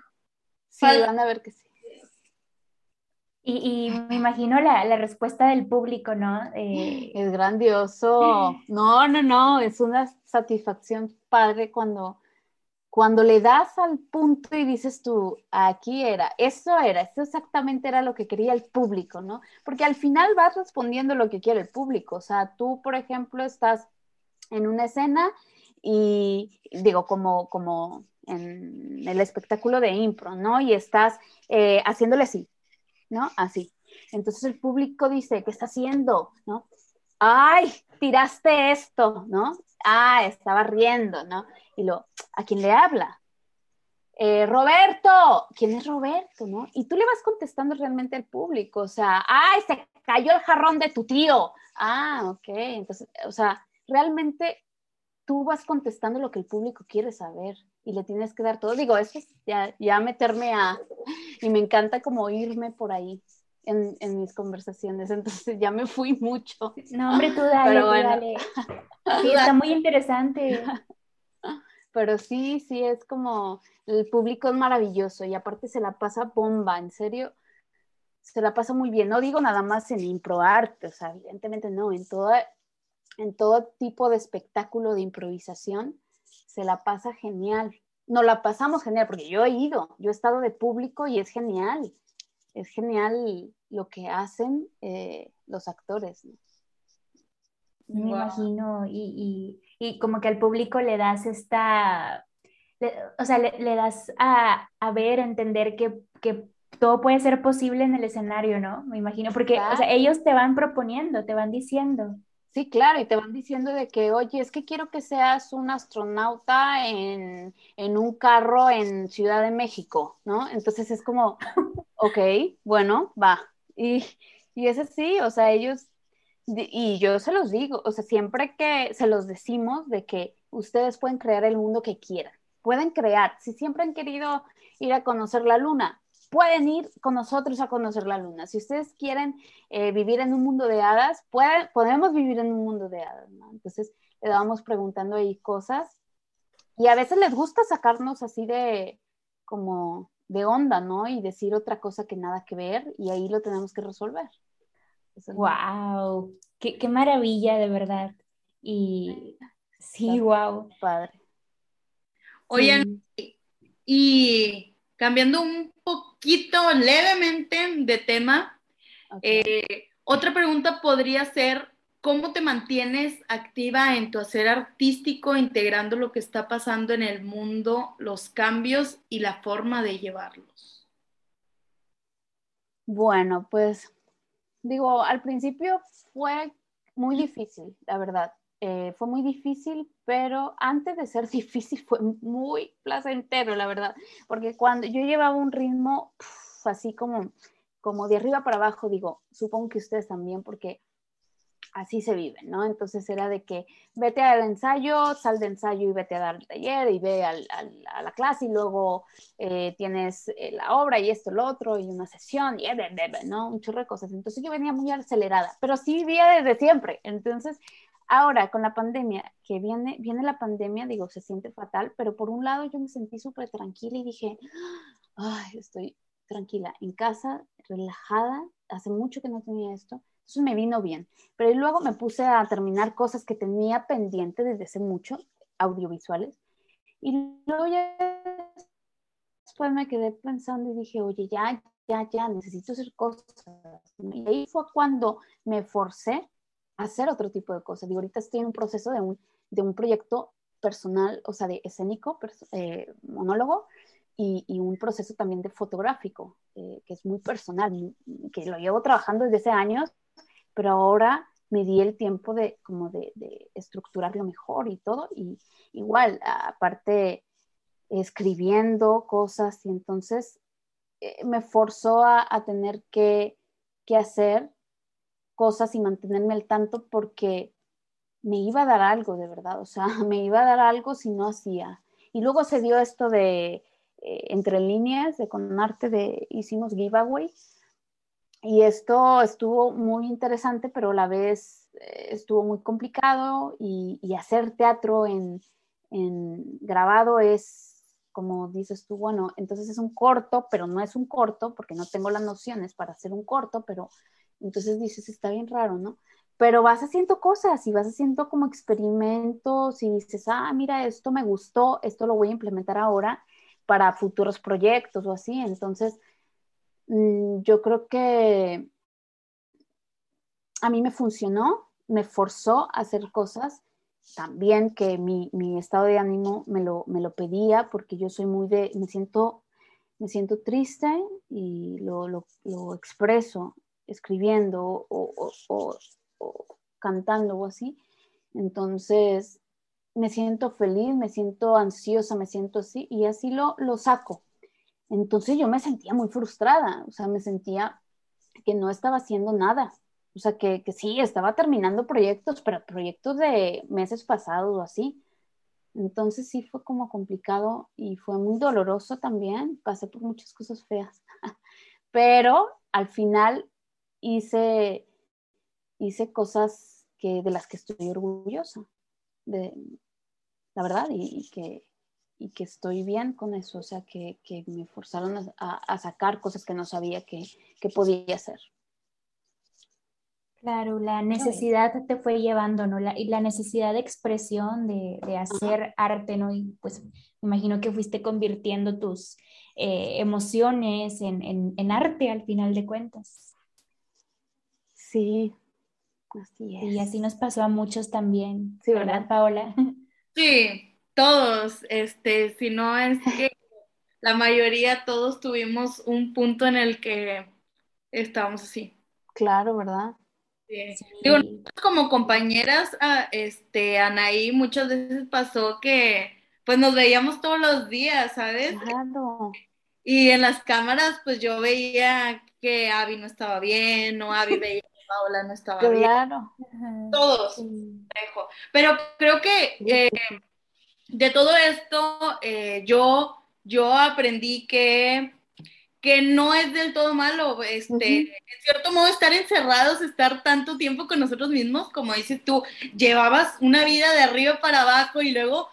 Sí, van a ver que sí. Y, me imagino la, la, respuesta del público, ¿no? Eh, es grandioso. No, no, no, es una satisfacción padre cuando cuando le das al punto y dices tú, aquí era, eso era, eso exactamente era lo que quería el público, ¿no? Porque al final vas respondiendo lo que quiere el público. O sea, tú, por ejemplo, estás en una escena y digo, como, como en el espectáculo de impro, ¿no? Y estás eh, haciéndole así, ¿no? Así. Entonces el público dice, ¿qué está haciendo? ¿No? Ay, tiraste esto, ¿no? Ah, estaba riendo, ¿no? Y lo, ¿a quién le habla? Eh, Roberto, ¿quién es Roberto? ¿no? Y tú le vas contestando realmente al público, o sea, ¡ay, se cayó el jarrón de tu tío! Ah, ok, entonces, o sea, realmente tú vas contestando lo que el público quiere saber y le tienes que dar todo. Digo, eso es ya, ya meterme a... Y me encanta como irme por ahí en, en, mis conversaciones, entonces ya me fui mucho. No, hombre, tú dale, tú dale. Sí, está muy interesante. Pero sí, sí, es como, el público es maravilloso y aparte se la pasa bomba, en serio, se la pasa muy bien. No digo nada más en improarte, o sea, evidentemente no, en, toda, en todo tipo de espectáculo de improvisación se la pasa genial. No la pasamos genial, porque yo he ido, yo he estado de público y es genial. Es genial lo que hacen eh, los actores. Me imagino, y, y, y, como que al público le das esta, o sea, le, das a, a, ver, entender que, que todo puede ser posible en el escenario, ¿no? Me imagino, porque o sea, ellos te van proponiendo, te van diciendo. Sí, claro, y te van diciendo de que, oye, es que quiero que seas un astronauta en, en un carro en Ciudad de México, ¿no? Entonces es como, ok, bueno, va. Y, y es así, o sea, ellos, y yo se los digo, o sea, siempre que se los decimos de que ustedes pueden crear el mundo que quieran, pueden crear, si siempre han querido ir a conocer la luna, pueden ir con nosotros a conocer la luna. Si ustedes quieren eh, vivir en un mundo de hadas, pueden, podemos vivir en un mundo de hadas, ¿no? Entonces le vamos preguntando ahí cosas y a veces les gusta sacarnos así de como de onda, ¿no? Y decir otra cosa que nada que ver y ahí lo tenemos que resolver. Wow, qué, qué, maravilla de verdad. Y sí, wow. Padre. Oigan, y cambiando un poquito levemente de tema. Eh, otra pregunta podría ser, ¿cómo te mantienes activa en tu hacer artístico, integrando lo que está pasando en el mundo, los cambios y la forma de llevarlos? Bueno, pues digo, al principio fue muy difícil, la verdad. Eh, fue muy difícil, pero antes de ser difícil fue muy placentero, la verdad, porque cuando yo llevaba un ritmo así como, como de arriba para abajo, digo, supongo que ustedes también, porque así se vive, ¿no? Entonces era de que vete al ensayo, sal de ensayo y vete a dar el taller y ve a la clase y luego eh, tienes eh, la obra y esto, lo otro y una sesión y ¿no? Un chorro de cosas. Entonces yo venía muy acelerada, pero sí vivía desde siempre. Entonces Ahora, con la pandemia, que viene, viene la pandemia, digo, se siente fatal, pero por un lado yo me sentí súper tranquila y dije, ay, estoy tranquila, en casa, relajada, hace mucho que no tenía esto, eso me vino bien. Pero luego me puse a terminar cosas que tenía pendiente desde hace mucho, audiovisuales, y luego ya después me quedé pensando y dije, oye, ya, ya, ya, necesito hacer cosas. Y ahí fue cuando me forcé hacer otro tipo de cosas. Digo, ahorita estoy en un proceso de un, de un proyecto personal, o sea, de escénico, eh, monólogo, y, y, un proceso también de fotográfico, eh, que es muy personal, que lo llevo trabajando desde hace años, pero ahora me di el tiempo de como de, estructurarlo mejor y todo, y igual, aparte, escribiendo cosas, y entonces eh, me forzó a, tener que, hacer cosas y mantenerme al tanto porque me iba a dar algo de verdad, o sea, me iba a dar algo si no hacía. Y luego se dio esto de eh, entre líneas, de con arte de hicimos giveaway. Y esto estuvo muy interesante, pero a la vez eh, estuvo muy complicado y, hacer teatro en, en, grabado es, como dices tú, bueno, entonces es un corto, pero no es un corto porque no tengo las nociones para hacer un corto, pero entonces dices, está bien raro, ¿no? Pero vas haciendo cosas y vas haciendo como experimentos y dices, ah, mira, esto me gustó, esto lo voy a implementar ahora para futuros proyectos o así. Entonces, yo creo que a mí me funcionó, me forzó a hacer cosas también que mi, mi estado de ánimo me lo, me lo pedía porque yo soy muy de, me siento, me siento triste y lo, lo, expreso escribiendo o, cantando o así. Entonces, me siento feliz, me siento ansiosa, me siento así y así lo, lo saco. Entonces yo me sentía muy frustrada, o sea, me sentía que no estaba haciendo nada. O sea, que, que sí, estaba terminando proyectos, pero proyectos de meses pasados o así. Entonces sí fue como complicado y fue muy doloroso también. Pasé por muchas cosas feas. Pero al final hice, hice cosas que, de las que estoy orgullosa. De, la verdad, y, que, y que estoy bien con eso. O sea, que, que me forzaron a, a, sacar cosas que no sabía que, que podía hacer. Claro, la necesidad te fue llevando, ¿no? La, y la necesidad de expresión, de, de hacer arte, ¿no? Y pues me imagino que fuiste convirtiendo tus eh, emociones en, en, en, arte al final de cuentas. Sí, así es. Y así nos pasó a muchos también, sí, ¿verdad, ¿verdad Paola? Sí, todos, este, si no es que la mayoría, todos tuvimos un punto en el que estábamos así. Claro, ¿verdad? Sí. Digo, como compañeras, ah, este, Anaí, muchas veces pasó que pues nos veíamos todos los días, ¿sabes? Claro. Y en las cámaras, pues yo veía que Abby no estaba bien, o Abby veía que Paola no estaba bien. Claro. Todos. Pero creo que eh, de todo esto, eh, yo, yo aprendí que que no es del todo malo, este, en cierto modo estar encerrados, estar tanto tiempo con nosotros mismos, como dices tú, llevabas una vida de arriba para abajo y luego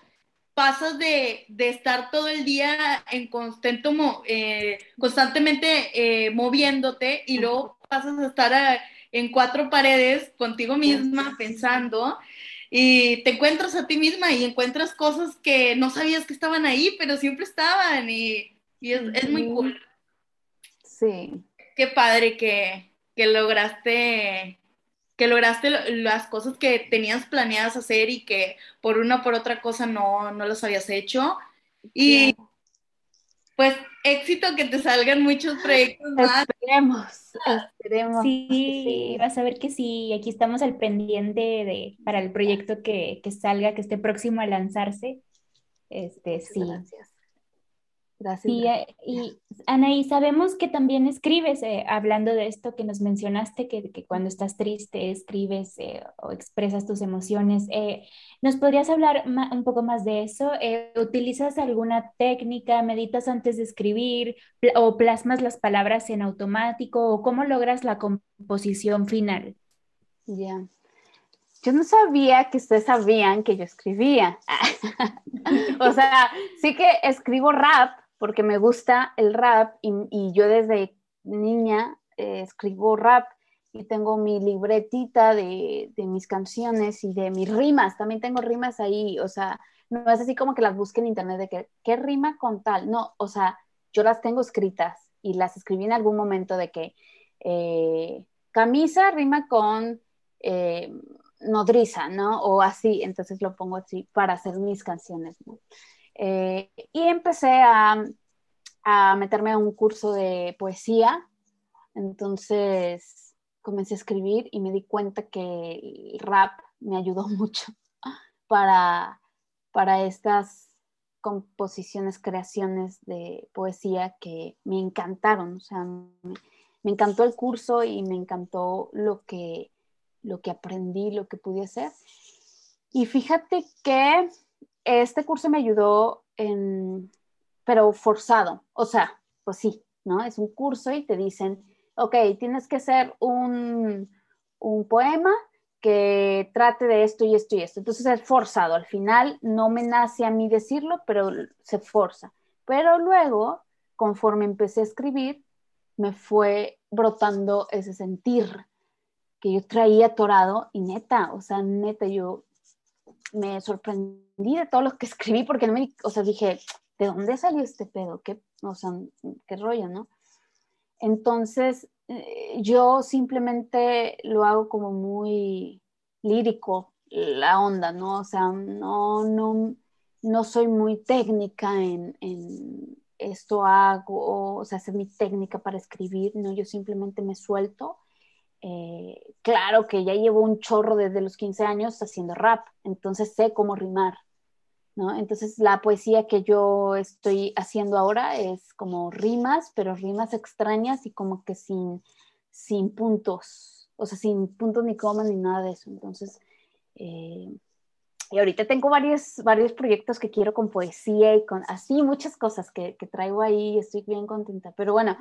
pasas de, de estar todo el día en constante, eh, constantemente eh, moviéndote y luego pasas a estar en cuatro paredes contigo misma pensando y te encuentras a ti misma y encuentras cosas que no sabías que estaban ahí, pero siempre estaban y, y es, es muy cool. Sí. Qué padre que, que lograste que lograste las cosas que tenías planeadas hacer y que por una o por otra cosa no, no los habías hecho. Y pues éxito que te salgan muchos proyectos más. Esperemos, esperemos. Sí, sí, vas a ver que sí, aquí estamos al pendiente de, para el proyecto que, que salga, que esté próximo a lanzarse. Este, sí. Gracias. Gracias. Y, eh, y Anaí, sabemos que también escribes, eh, hablando de esto que nos mencionaste, que, que cuando estás triste escribes eh, o expresas tus emociones. ¿Nos podrías hablar un poco más de eso? ¿Utilizas alguna técnica, meditas antes de escribir pl o plasmas las palabras en automático o cómo logras la composición final? Ya. Yo no sabía que ustedes sabían que yo escribía. o sea, sí que escribo rap, porque me gusta el rap y, yo desde niña eh, escribo rap y tengo mi libretita de, mis canciones y de mis rimas, también tengo rimas ahí, o sea, no es así como que las busque en internet de que, ¿qué rima con tal? No, o sea, yo las tengo escritas y las escribí en algún momento de que eh, camisa rima con eh, nodriza, ¿no? O así, entonces lo pongo así para hacer mis canciones, ¿no? Eh, y empecé a, a, meterme a un curso de poesía. Entonces comencé a escribir y me di cuenta que el rap me ayudó mucho para, para estas composiciones, creaciones de poesía que me encantaron. O sea, me, encantó el curso y me encantó lo que, lo que aprendí, lo que pude hacer. Y fíjate que este curso me ayudó en, pero forzado, o sea, pues sí, ¿no? Es un curso y te dicen, ok, tienes que hacer un, un poema que trate de esto y esto y esto. Entonces es forzado. Al final no me nace a mí decirlo, pero se forza. Pero luego, conforme empecé a escribir, me fue brotando ese sentir que yo traía atorado y neta, o sea, neta, yo me sorprendí de todo lo que escribí porque no me, o sea, dije, ¿de dónde salió este pedo? ¿Qué, o sea, qué rollo, no? Entonces, eh, yo simplemente lo hago como muy lírico, la onda, ¿no? O sea, no, no, no soy muy técnica en, en esto hago, o sea, hacer mi técnica para escribir, no, yo simplemente me suelto eh, claro que ya llevo un chorro desde los 15 años haciendo rap, entonces sé cómo rimar, ¿no? Entonces la poesía que yo estoy haciendo ahora es como rimas, pero rimas extrañas y como que sin, sin puntos, o sea, sin puntos ni comas ni nada de eso. Entonces, eh, y ahorita tengo varios, varios proyectos que quiero con poesía y con así muchas cosas que, que traigo ahí y estoy bien contenta. Pero bueno,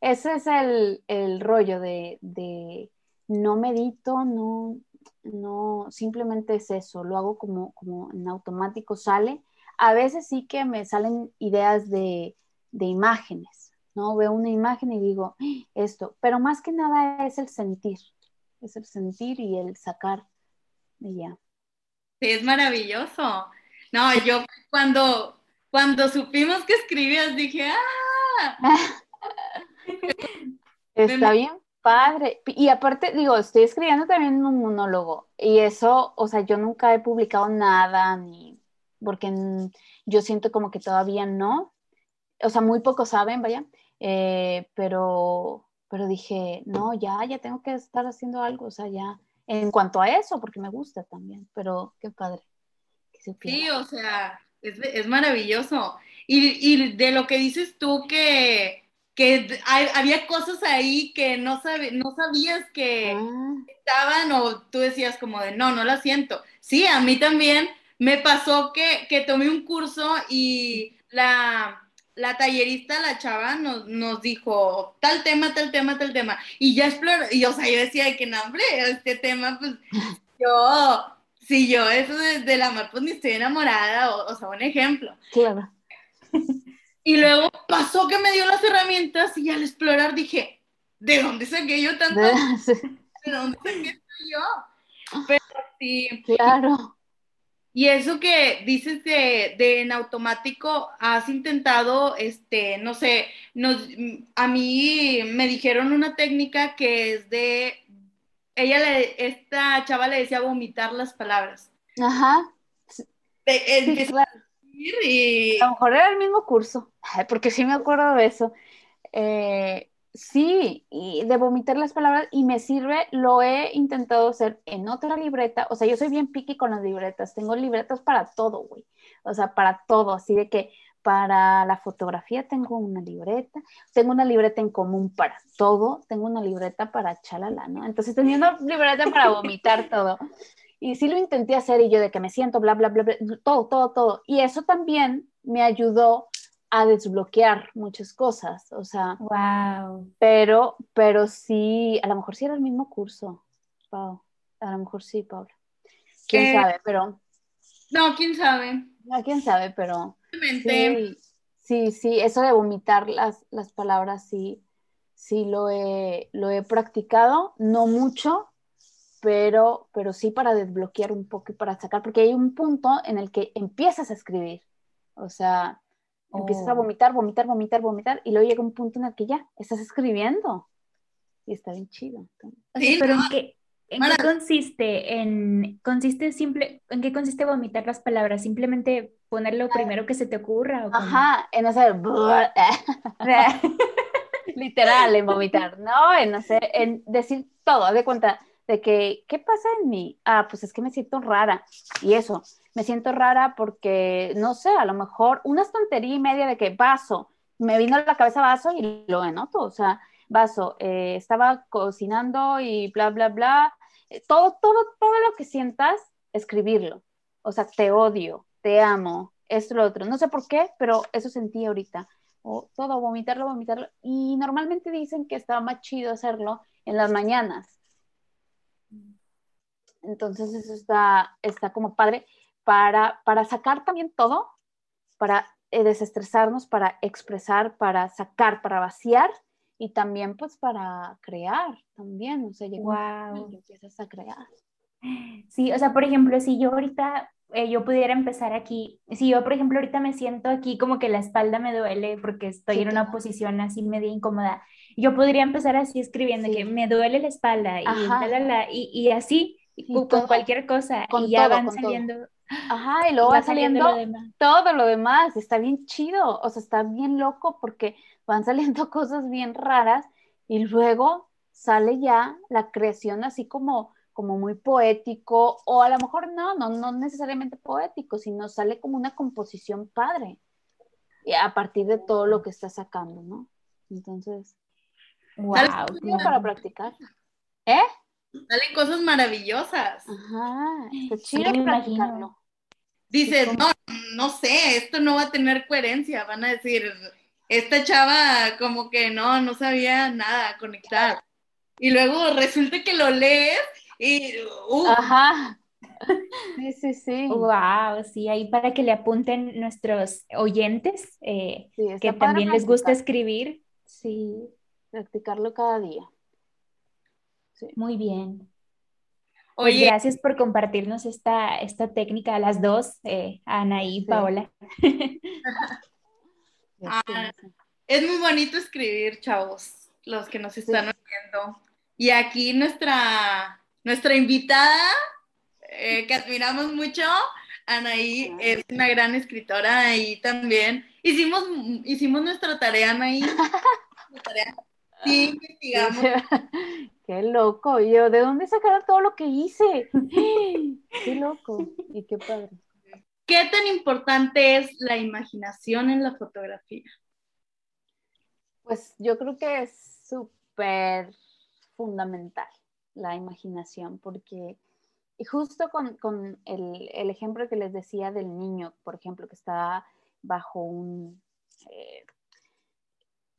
ese es el, el rollo de, de, no medito, no, no, simplemente es eso, lo hago como, como en automático sale. A veces sí que me salen ideas de, de imágenes, ¿no? Veo una imagen y digo, ¡Ah! esto, pero más que nada es el sentir, es el sentir y el sacar y ya. Sí, es maravilloso. No, yo cuando, cuando supimos que escribías dije, ¡ah! Está bien padre. Y aparte, digo, estoy escribiendo también un monólogo. Y eso, o sea, yo nunca he publicado nada, ni porque yo siento como que todavía no. O sea, muy pocos saben, vaya. Eh, pero, pero dije, no, ya, ya tengo que estar haciendo algo. O sea, ya en cuanto a eso, porque me gusta también, pero qué padre. sí, o sea, es, es maravilloso. Y, y, de lo que dices tú, que, que hay, había cosas ahí que no, sabe, no sabías que ah. estaban o tú decías como de, no, no la siento. Sí, a mí también me pasó que, que tomé un curso y la, la tallerista, la chava, nos, nos dijo tal tema, tal tema, tal tema. Y ya exploró, y o sea, yo decía que no, hombre, este tema, pues yo, si yo eso de, la mar, pues ni estoy enamorada, o, o, sea, un ejemplo. Claro. Y luego pasó que me dio las herramientas y al explorar dije, ¿de dónde saqué yo tanto? ¿De dónde saqué yo? Pero sí. Claro. Y eso que dices de, de, en automático, has intentado, este, no sé, nos, a mí me dijeron una técnica que es de, ella, le, esta chava le decía vomitar las palabras. Ajá. De, y... A lo mejor era el mismo curso, porque sí me acuerdo de eso. Eh, Sí, y de vomitar las palabras y me sirve, lo he intentado hacer en otra libreta, o sea, yo soy bien piqui con las libretas, tengo libretas para todo, güey, o sea, para todo, así de que para la fotografía tengo una libreta, tengo una libreta en común para todo, tengo una libreta para chalala, ¿no? Entonces tenía una libreta para vomitar todo. Y sí lo intenté hacer y yo de que me siento, bla, bla, bla, bla, todo, todo, todo. Y eso también me ayudó a desbloquear muchas cosas, o sea, wow. pero, pero sí, a lo mejor sí era el mismo curso, Pau, a lo mejor sí, Paula. ¿Quién eh, sabe? Pero... No, quién sabe. No, quién sabe, pero... Sí, sí, sí, eso de vomitar las, las palabras, sí, sí lo he, lo he practicado, no mucho, pero, pero sí para desbloquear un poco y para sacar, porque hay un punto en el que empiezas a escribir, o sea, Empiezas a oh. vomitar, vomitar, vomitar, vomitar, y luego llega un punto en el que ya estás escribiendo. Y está bien chido. Sí, pero ¿en qué, en qué consiste? En, consiste simple, ¿En qué consiste vomitar las palabras? ¿Simplemente poner lo primero que se te ocurra? Ajá, en hacer... Literal, en vomitar, ¿no? En hacer, en decir todo, de cuenta de que, ¿qué pasa en mí? Ah, pues es que me siento rara. Y eso, me siento rara porque, no sé, a lo mejor una tontería y media de que vaso, me vino a la cabeza vaso y lo anoto, o sea, vaso, eh, estaba cocinando y bla, bla, bla. Eh, todo, todo, todo lo que sientas, escribirlo. O sea, te odio, te amo, esto, lo otro. No sé por qué, pero eso sentí ahorita. O todo, vomitarlo, vomitarlo. Y normalmente dicen que estaba más chido hacerlo en las mañanas entonces eso está, está como padre para, para sacar también todo, para eh, desestresarnos, para expresar, para sacar, para vaciar y también pues para crear también, o sea, wow. y empiezas a crear. Sí, o sea, por ejemplo, si yo ahorita eh, yo pudiera empezar aquí, si yo por ejemplo ahorita me siento aquí como que la espalda me duele porque estoy en una posición así media incómoda, yo podría empezar así escribiendo que me duele la espalda y, y, y así con cualquier cosa y ya van saliendo. Ajá, y luego va saliendo, todo lo demás, está bien chido, o sea, está bien loco porque van saliendo cosas bien raras y luego sale ya la creación así como, como muy poético, o a lo mejor no, no, no necesariamente poético, sino sale como una composición padre a partir de todo lo que está sacando, ¿no? Entonces, wow, para practicar. ¿Eh? Salen cosas maravillosas. Ajá, está chido practicarlo. dices, no, no sé, esto no va a tener coherencia, van a decir, esta chava como que no, no sabía nada conectar. Y luego resulta que lo lees y... Uh, Ajá. Sí, sí, sí. Wow, sí, ahí para que le apunten nuestros oyentes eh, Sí, que también les gusta escribir. Sí, practicarlo cada día. Muy bien. Pues gracias por compartirnos esta, esta técnica a las dos, eh, Ana y Sí. Paola. Ah, es muy bonito escribir, chavos, los que nos están oyendo. Y aquí nuestra, nuestra invitada, eh, que admiramos mucho, Anaí, es una gran escritora y también hicimos, hicimos nuestra tarea, Anaí. Nuestra tarea. Sí, investigamos. Qué loco. Y yo, ¿de dónde sacaron todo lo que hice? Qué loco. Y qué padre. ¿Qué tan importante es la imaginación en la fotografía? Pues yo creo que es súper fundamental la imaginación, porque justo con, con el, el ejemplo que les decía del niño, por ejemplo, que está bajo un, eh,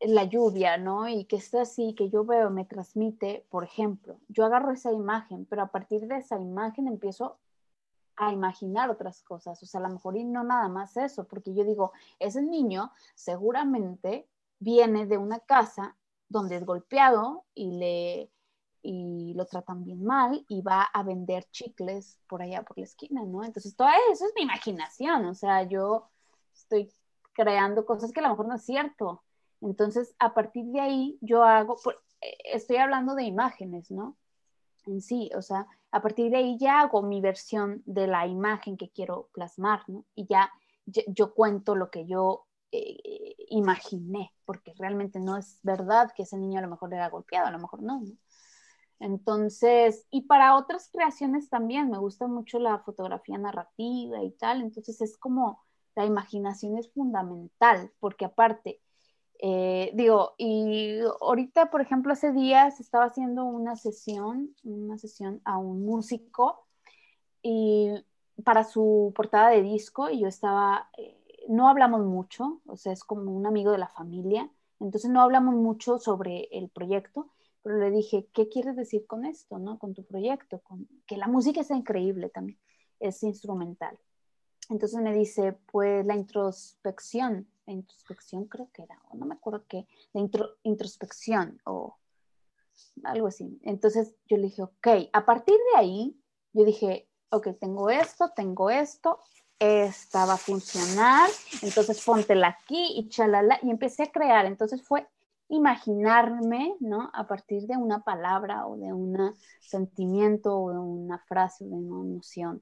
la lluvia, ¿no? Y que está así, que yo veo, me transmite, por ejemplo, yo agarro esa imagen, pero a partir de esa imagen empiezo a imaginar otras cosas, o sea, a lo mejor y no nada más eso, porque yo digo, ese niño seguramente viene de una casa donde es golpeado y le y lo tratan bien mal y va a vender chicles por allá por la esquina, ¿no? Entonces, todo eso es mi imaginación, o sea, yo estoy creando cosas que a lo mejor no es cierto. Entonces, a partir de ahí, yo hago, eh, estoy hablando de imágenes, ¿no? En sí, o sea, a partir de ahí ya hago mi versión de la imagen que quiero plasmar, ¿no? Y ya yo, yo cuento lo que yo eh, imaginé, porque realmente no es verdad que ese niño a lo mejor era golpeado, a lo mejor no, ¿no? Entonces, y para otras creaciones también, me gusta mucho la fotografía narrativa y tal, entonces es como la imaginación es fundamental, porque aparte, eh, digo, y ahorita, por ejemplo, hace días estaba haciendo una sesión, una sesión a un músico y para su portada de disco y yo estaba, eh, no hablamos mucho, o sea, es como un amigo de la familia, entonces no hablamos mucho sobre el proyecto, pero le dije, ¿qué quieres decir con esto, no? Con tu proyecto, con que la música es increíble también, es instrumental. Entonces me dice, pues la introspección, introspección creo que era, o no me acuerdo qué, intro, introspección o algo así. Entonces yo le dije, ok, a partir de ahí, yo dije, ok, tengo esto, tengo esto, esta va a funcionar, entonces póntela aquí y chalala, y empecé a crear. Entonces fue imaginarme, ¿no? A partir de una palabra o de un sentimiento o de una frase o de una emoción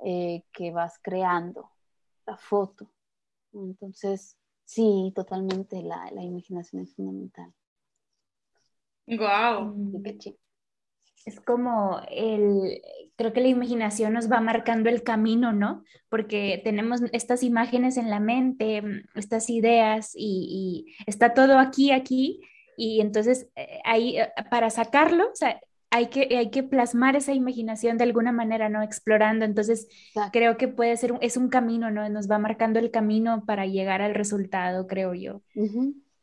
eh, que vas creando, la foto. Entonces, sí, totalmente la, la imaginación es fundamental. Wow. Sí, qué chido. Es como el, creo que la imaginación nos va marcando el camino, ¿no? Porque tenemos estas imágenes en la mente, mm, estas ideas y, y está todo aquí, aquí, y entonces eh, ahí eh, para sacarlo, o sea, hay que, hay que plasmar esa imaginación de alguna manera, ¿no? Explorando, entonces Exacto. creo que puede ser, un- es un camino, ¿no? Nos va marcando el camino para llegar al resultado, creo yo,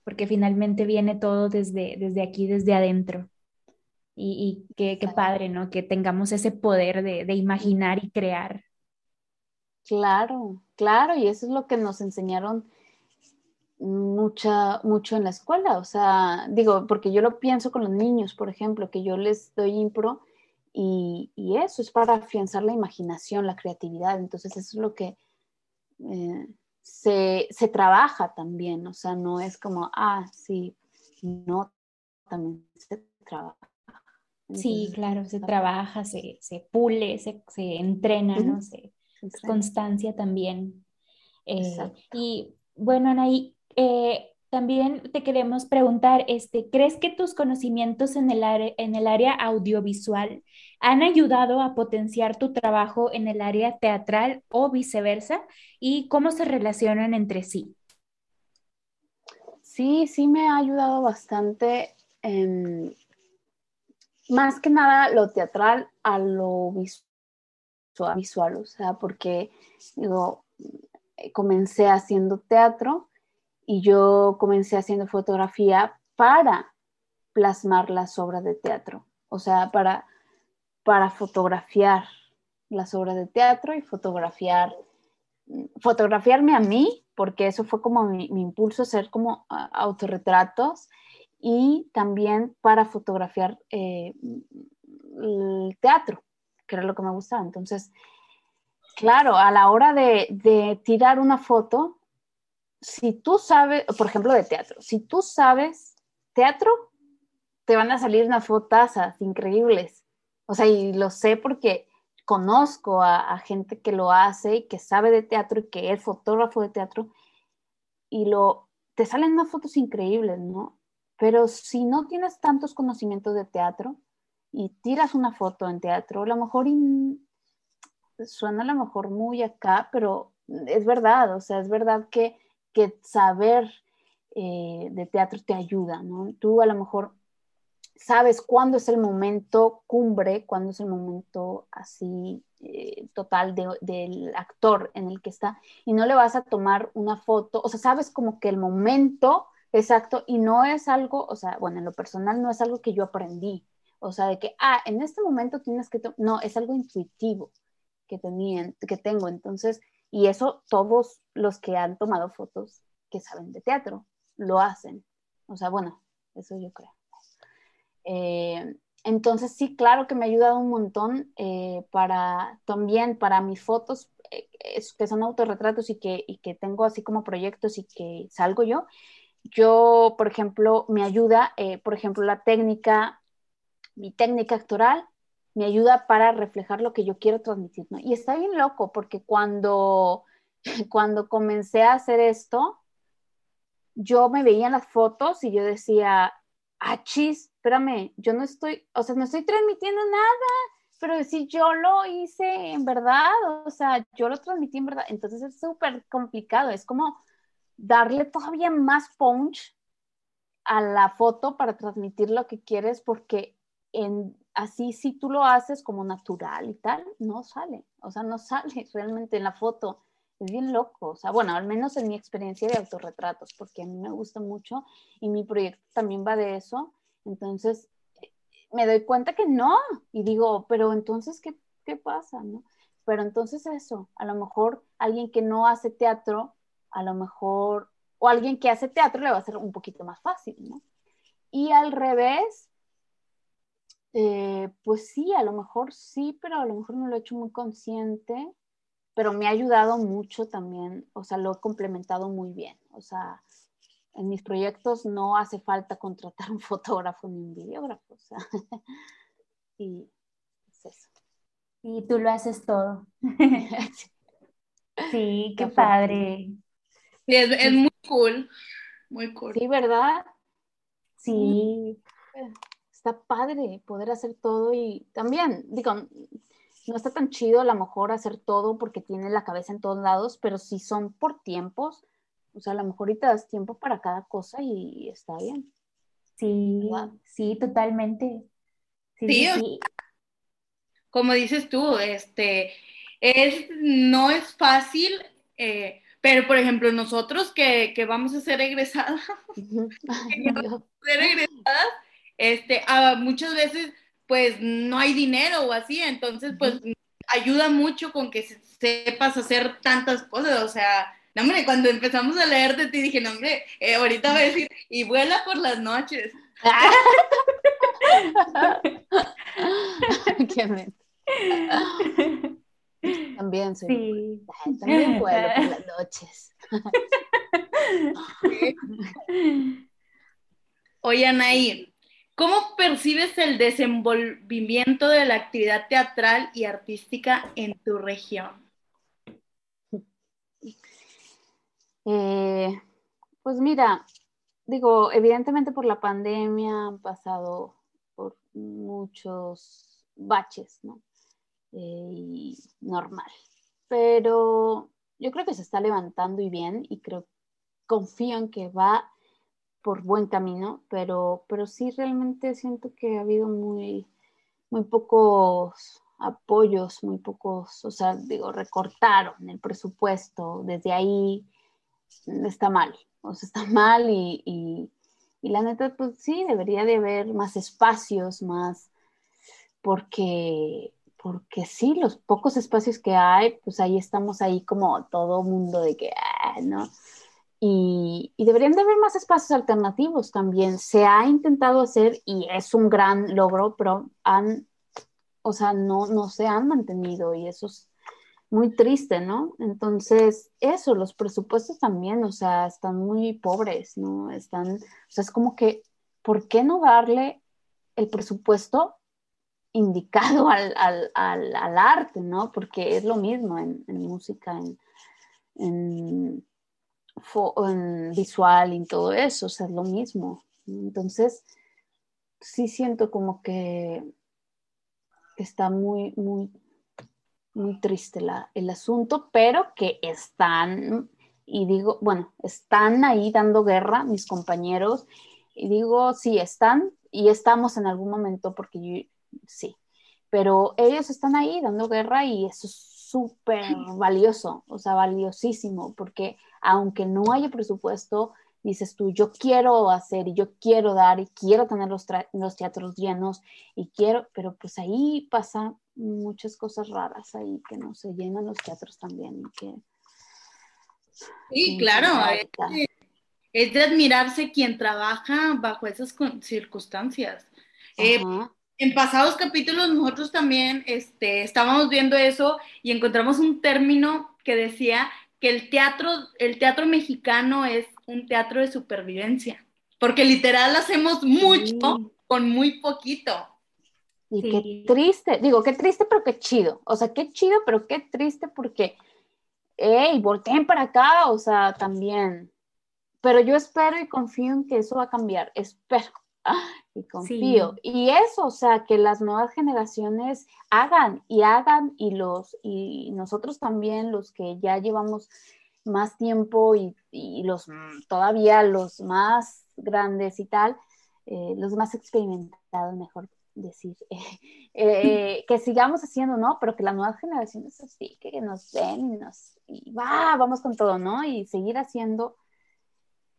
porque finalmente viene todo desde, desde aquí, desde adentro. Y, y qué, padre, ¿no? Que tengamos ese poder de, de imaginar y crear. Claro, claro, y eso es lo que nos enseñaron mucha, mucho en la escuela. O sea, digo, porque yo lo pienso con los niños, por ejemplo, que yo les doy impro y, y eso es para afianzar la imaginación, la creatividad. Entonces, eso es lo que eh, se, se trabaja también. O sea, no es como, ah, sí, no, también se trabaja. Sí, claro, se trabaja, se, se pule, se, se entrena, ¿no? Se, constancia también. Eh, y bueno, Anaí, eh, también te queremos preguntar, este, ¿crees que tus conocimientos en el en el área audiovisual han ayudado a potenciar tu trabajo en el área teatral o viceversa? ¿Y cómo se relacionan entre sí? Sí, sí me ha ayudado bastante, em, más que nada lo teatral a lo visual visual, o sea, porque digo, comencé haciendo teatro y yo comencé haciendo fotografía para plasmar las obras de teatro, o sea, para, para fotografiar las obras de teatro y fotografiar, fotografiarme a mí, porque eso fue como mi, impulso, hacer como autorretratos y también para fotografiar eh, el teatro, que era lo que me gustaba. Entonces, claro, a la hora de, de tirar una foto, si tú sabes, por ejemplo, de teatro, si tú sabes teatro, te van a salir unas fotazas increíbles. O sea, y lo sé porque conozco a, gente que lo hace y que sabe de teatro y que es fotógrafo de teatro y lo, te salen unas fotos increíbles, ¿no? Pero si no tienes tantos conocimientos de teatro y tiras una foto en teatro, a lo mejor suena a mejor muy acá, pero es verdad, o sea, es verdad que, que saber eh, de teatro te ayuda, ¿no? Tú a lo mejor sabes cuándo es el momento cumbre, cuándo es el momento así eh, total del actor en el que está y no le vas a tomar una foto, o sea, sabes como que el momento exacto y no es algo, o sea, bueno, en lo personal no es algo que yo aprendí, o sea, de que, ah, en este momento tienes que, no, es algo intuitivo que, tenían, que tengo, entonces, y eso todos los que han tomado fotos que saben de teatro lo hacen, o sea, bueno, eso yo creo. Eh, entonces sí, claro que me ha ayudado un montón eh, para también para mis fotos, eh, que son autorretratos y que, y que tengo así como proyectos y que salgo yo. Yo, por ejemplo, me ayuda, por ejemplo, la técnica, mi técnica actoral, me ayuda para reflejar lo que yo quiero transmitir. Y está bien loco porque cuando, cuando comencé a hacer esto, yo me veía en las fotos y yo decía, ah, chis, espérame, yo no estoy, o sea, no estoy transmitiendo nada, pero si yo lo hice en verdad, o sea, yo lo transmití en verdad, entonces es súper complicado, es como darle todavía más punch a la foto para transmitir lo que quieres, porque en, así si tú lo haces como natural y tal, no sale, o sea, no sale realmente en la foto. Es bien loco, o sea, bueno, al menos en mi experiencia de autorretratos, porque a mí me gusta mucho y mi proyecto también va de eso. Entonces, me doy cuenta que no, y digo, pero entonces, ¿qué, qué pasa? ¿no? Pero entonces eso, a lo mejor alguien que no hace teatro, a lo mejor, o alguien que hace teatro le va a ser un poquito más fácil, ¿no? Y al revés, eh, pues sí, a lo mejor sí, pero a lo mejor no lo he hecho muy consciente, pero me ha ayudado mucho también, o sea, lo he complementado muy bien, o sea, en mis proyectos no hace falta contratar un fotógrafo ni un videógrafo. O sea, y es eso. Y tú lo haces todo. sí, qué padre. Sí, es, muy cool. Muy cool. Sí, ¿verdad? Sí. Está padre poder hacer todo y también, digo, no está tan chido a lo mejor hacer todo porque tiene la cabeza en todos lados, pero si son por tiempos, o sea, a lo mejor ahorita das tiempo para cada cosa y está bien. Sí, sí, totalmente. Sí, Como dices tú, este, es, no es fácil, eh, pero por ejemplo, nosotros que, vamos a ser egresadas, ser egresadas, este, muchas veces pues no hay dinero o así, entonces pues ayuda mucho con que sepas hacer tantas cosas, o sea, no, hombre, cuando empezamos a leer de ti dije, no, hombre, eh, ahorita voy a decir, y vuela por las noches. También sí. También vuelo por las noches. Oye, Anaí, ¿cómo percibes el desenvolvimiento de la actividad teatral y artística en tu región? Eh, pues mira, digo, evidentemente por la pandemia han pasado por muchos baches, ¿no? Eh, normal. Pero yo creo que se está levantando y bien y creo, confío en que va por buen camino, pero, pero sí realmente siento que ha habido muy, muy pocos apoyos, muy pocos, o sea, digo, recortaron el presupuesto, desde ahí está mal, o sea, está mal y, y, y la neta, pues sí, debería de haber más espacios, más, porque, porque sí, los pocos espacios que hay, pues ahí estamos ahí como todo mundo de que, ah, ¿no? Y, deberían de haber más espacios alternativos también. Se ha intentado hacer y es un gran logro, pero han, o sea, no, no se han mantenido y eso es muy triste, ¿no? Entonces, eso, los presupuestos también, o sea, están muy pobres, ¿no? Están, o sea, es como que, ¿por qué no darle el presupuesto indicado al, al, al, al arte, ¿no? Porque es lo mismo en, música, en, visual y todo eso, o sea, es lo mismo. Entonces, sí siento como que está muy, muy, muy triste la, el asunto, pero que están, y digo, bueno, están ahí dando guerra mis compañeros, y digo, sí, están, y estamos en algún momento, porque sí, pero ellos están ahí dando guerra y eso es súper valioso, o sea, valiosísimo, porque aunque no haya presupuesto, dices tú, yo quiero hacer y yo quiero dar y quiero tener los, los teatros llenos y quiero, pero pues ahí pasan muchas cosas raras ahí que no se llenan los teatros también. que, sí, claro, es, es, de admirarse quien trabaja bajo esas circunstancias. Eh, en pasados capítulos nosotros también este, estábamos viendo eso y encontramos un término que decía que el teatro, el teatro mexicano es un teatro de supervivencia, porque literal hacemos mucho con muy poquito. Y qué triste, digo, qué triste, pero qué chido. O sea, qué chido, pero qué triste porque, hey, volteen para acá, o sea, también. Pero yo espero y confío en que eso va a cambiar, espero y confío. Y eso, o sea, que las nuevas generaciones hagan y hagan y los, y nosotros también, los que ya llevamos más tiempo y, y los todavía los más grandes y tal, eh, los más experimentados, mejor decir, eh, que sigamos haciendo, ¿no? Pero que las nuevas generaciones así, que nos ven y nos, y va, vamos con todo, ¿no? Y seguir haciendo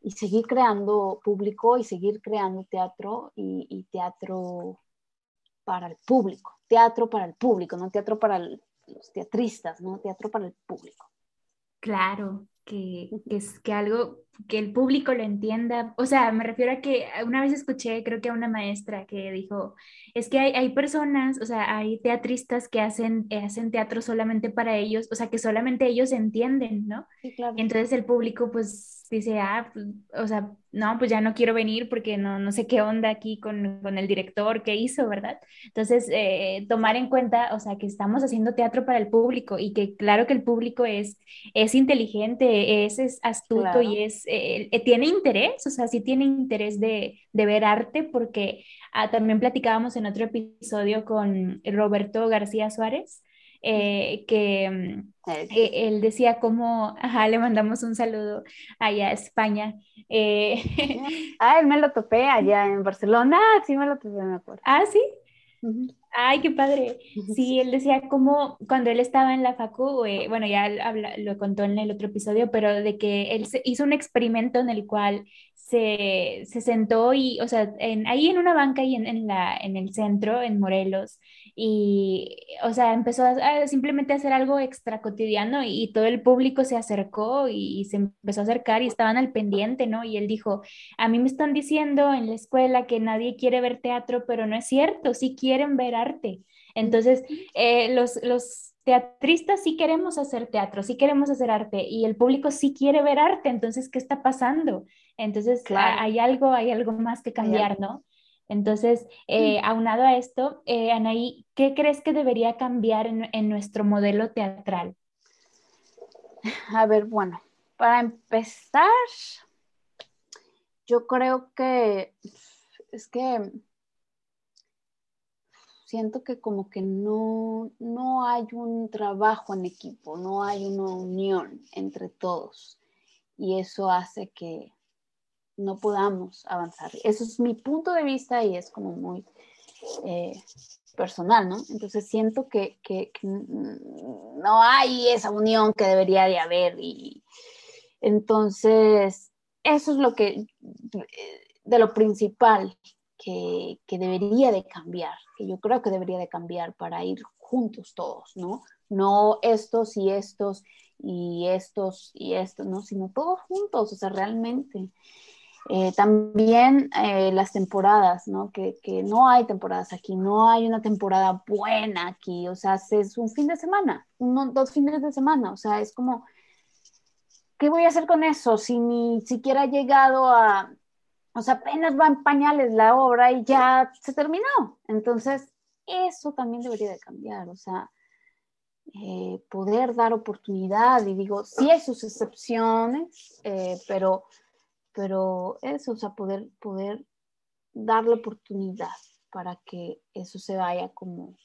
y seguir creando público y seguir creando teatro y, teatro para el público, teatro para el público, no teatro para los teatristas, ¿no? Teatro para el público. Claro, que, que, es que algo, que el público lo entienda. O sea, me refiero a que una vez escuché, creo que a una maestra que dijo, es que hay, hay personas, o sea, hay teatristas que hacen, hacen teatro solamente para ellos, o sea, que solamente ellos entienden, ¿no? Sí, claro. Entonces el público pues dice, ah, pues, o sea, no, pues ya no quiero venir porque no, no sé qué onda aquí con, con el director, qué hizo, ¿verdad? Entonces, eh, tomar en cuenta, o sea, que estamos haciendo teatro para el público y que claro que el público es, es inteligente, es, es astuto claro. y es, eh, eh, tiene interés, o sea, sí tiene interés de, de ver arte porque ah, también platicábamos en otro episodio con Roberto García Suárez. Eh, que eh, él decía cómo, ajá, le mandamos un saludo allá a España. Eh, ah, él me lo topé allá en Barcelona, sí me lo topé, me acuerdo. Ah, sí. Uh -huh. Ay, qué padre. Sí, él decía como cuando él estaba en la facu, eh, bueno, ya habla, lo contó en el otro episodio, pero de que él hizo un experimento en el cual se, se sentó y, o sea, en, ahí en una banca y en, en, la, en el centro, en Morelos, y, o sea, empezó a, a simplemente a hacer algo extra cotidiano y, y, todo el público se acercó y, y, se empezó a acercar y estaban al pendiente, ¿no? Y él dijo, a mí me están diciendo en la escuela que nadie quiere ver teatro, pero no es cierto, sí quieren ver arte. Entonces, eh, los, los teatristas sí queremos hacer teatro, sí queremos hacer arte y el público sí quiere ver arte, entonces, ¿qué está pasando? Entonces, claro. hay algo, hay algo más que cambiar, ¿no? Entonces, eh, aunado a esto, eh, Anaí, ¿qué crees que debería cambiar en, en, nuestro modelo teatral? A ver, bueno, para empezar, yo creo que es que siento que como que no, no hay un trabajo en equipo, no hay una unión entre todos y eso hace que no podamos avanzar. Eso es mi punto de vista y es como muy, eh, personal, ¿no? Entonces siento que, que, no hay esa unión que debería de haber y entonces eso es lo que, de lo principal que, que debería de cambiar, que yo creo que debería de cambiar para ir juntos todos, ¿no? No estos y estos y estos y estos, ¿no? Sino todos juntos, o sea, realmente. Eh, también eh, las temporadas, ¿no? Que, que, no hay temporadas aquí, no hay una temporada buena aquí, o sea, es un fin de semana, uno, dos fines de semana, o sea, es como, ¿qué voy a hacer con eso si ni siquiera he llegado a, o sea, apenas va en pañales la obra y ya se terminó? Entonces, eso también debería de cambiar, o sea, eh, poder dar oportunidad y digo, sí hay sus excepciones, eh, pero, pero eso, o sea, poder, poder darle oportunidad para que eso se vaya como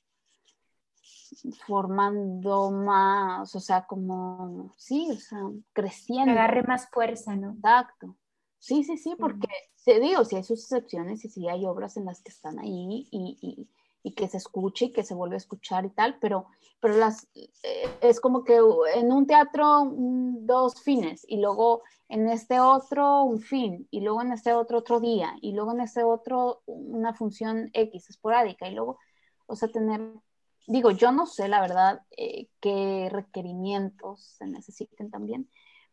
formando más, o sea, como, sí, o sea, creciendo. Agarre más fuerza, ¿no? Exacto. Sí, sí, sí, porque te digo, si hay sus excepciones y si hay obras en las que están ahí y y que se escuche y que se vuelve a escuchar y tal, pero, pero las, eh, es como que en un teatro dos fines y luego en este otro un fin y luego en este otro otro día y luego en este otro una función X esporádica y luego, o sea, tener, digo, yo no sé la verdad eh, qué requerimientos se necesiten también,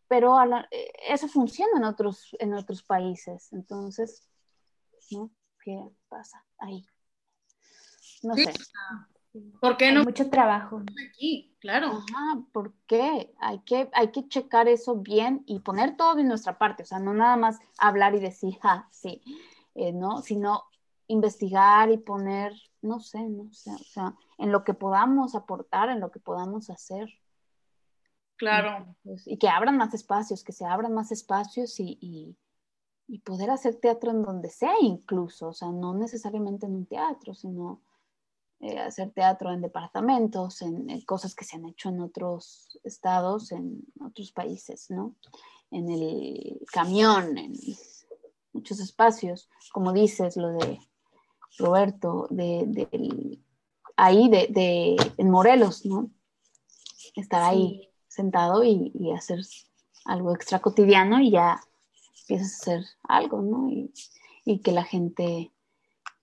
pero eh, eso funciona en otros, en otros países, entonces, ¿no? ¿Qué pasa ahí? No sé. ¿Por qué no? mucho trabajo. Aquí, claro. Ajá, ¿por qué? Hay que, hay que checar eso bien y poner todo de nuestra parte, o sea, no nada más hablar y decir, ah, sí, eh, ¿no? Sino investigar y poner, no sé, no sé, o sea, en lo que podamos aportar, en lo que podamos hacer. Claro. Pues, y, que abran más espacios, que se abran más espacios y, y, y poder hacer teatro en donde sea incluso, o sea, no necesariamente en un teatro, sino eh, hacer teatro en departamentos, en, cosas que se han hecho en otros estados, en otros países, ¿no? En el camión, en muchos espacios, como dices, lo de Roberto, de, ahí, de, en Morelos, ¿no? Estar ahí sentado y, hacer algo extra cotidiano y ya empiezas a hacer algo, ¿no? Y, y que la gente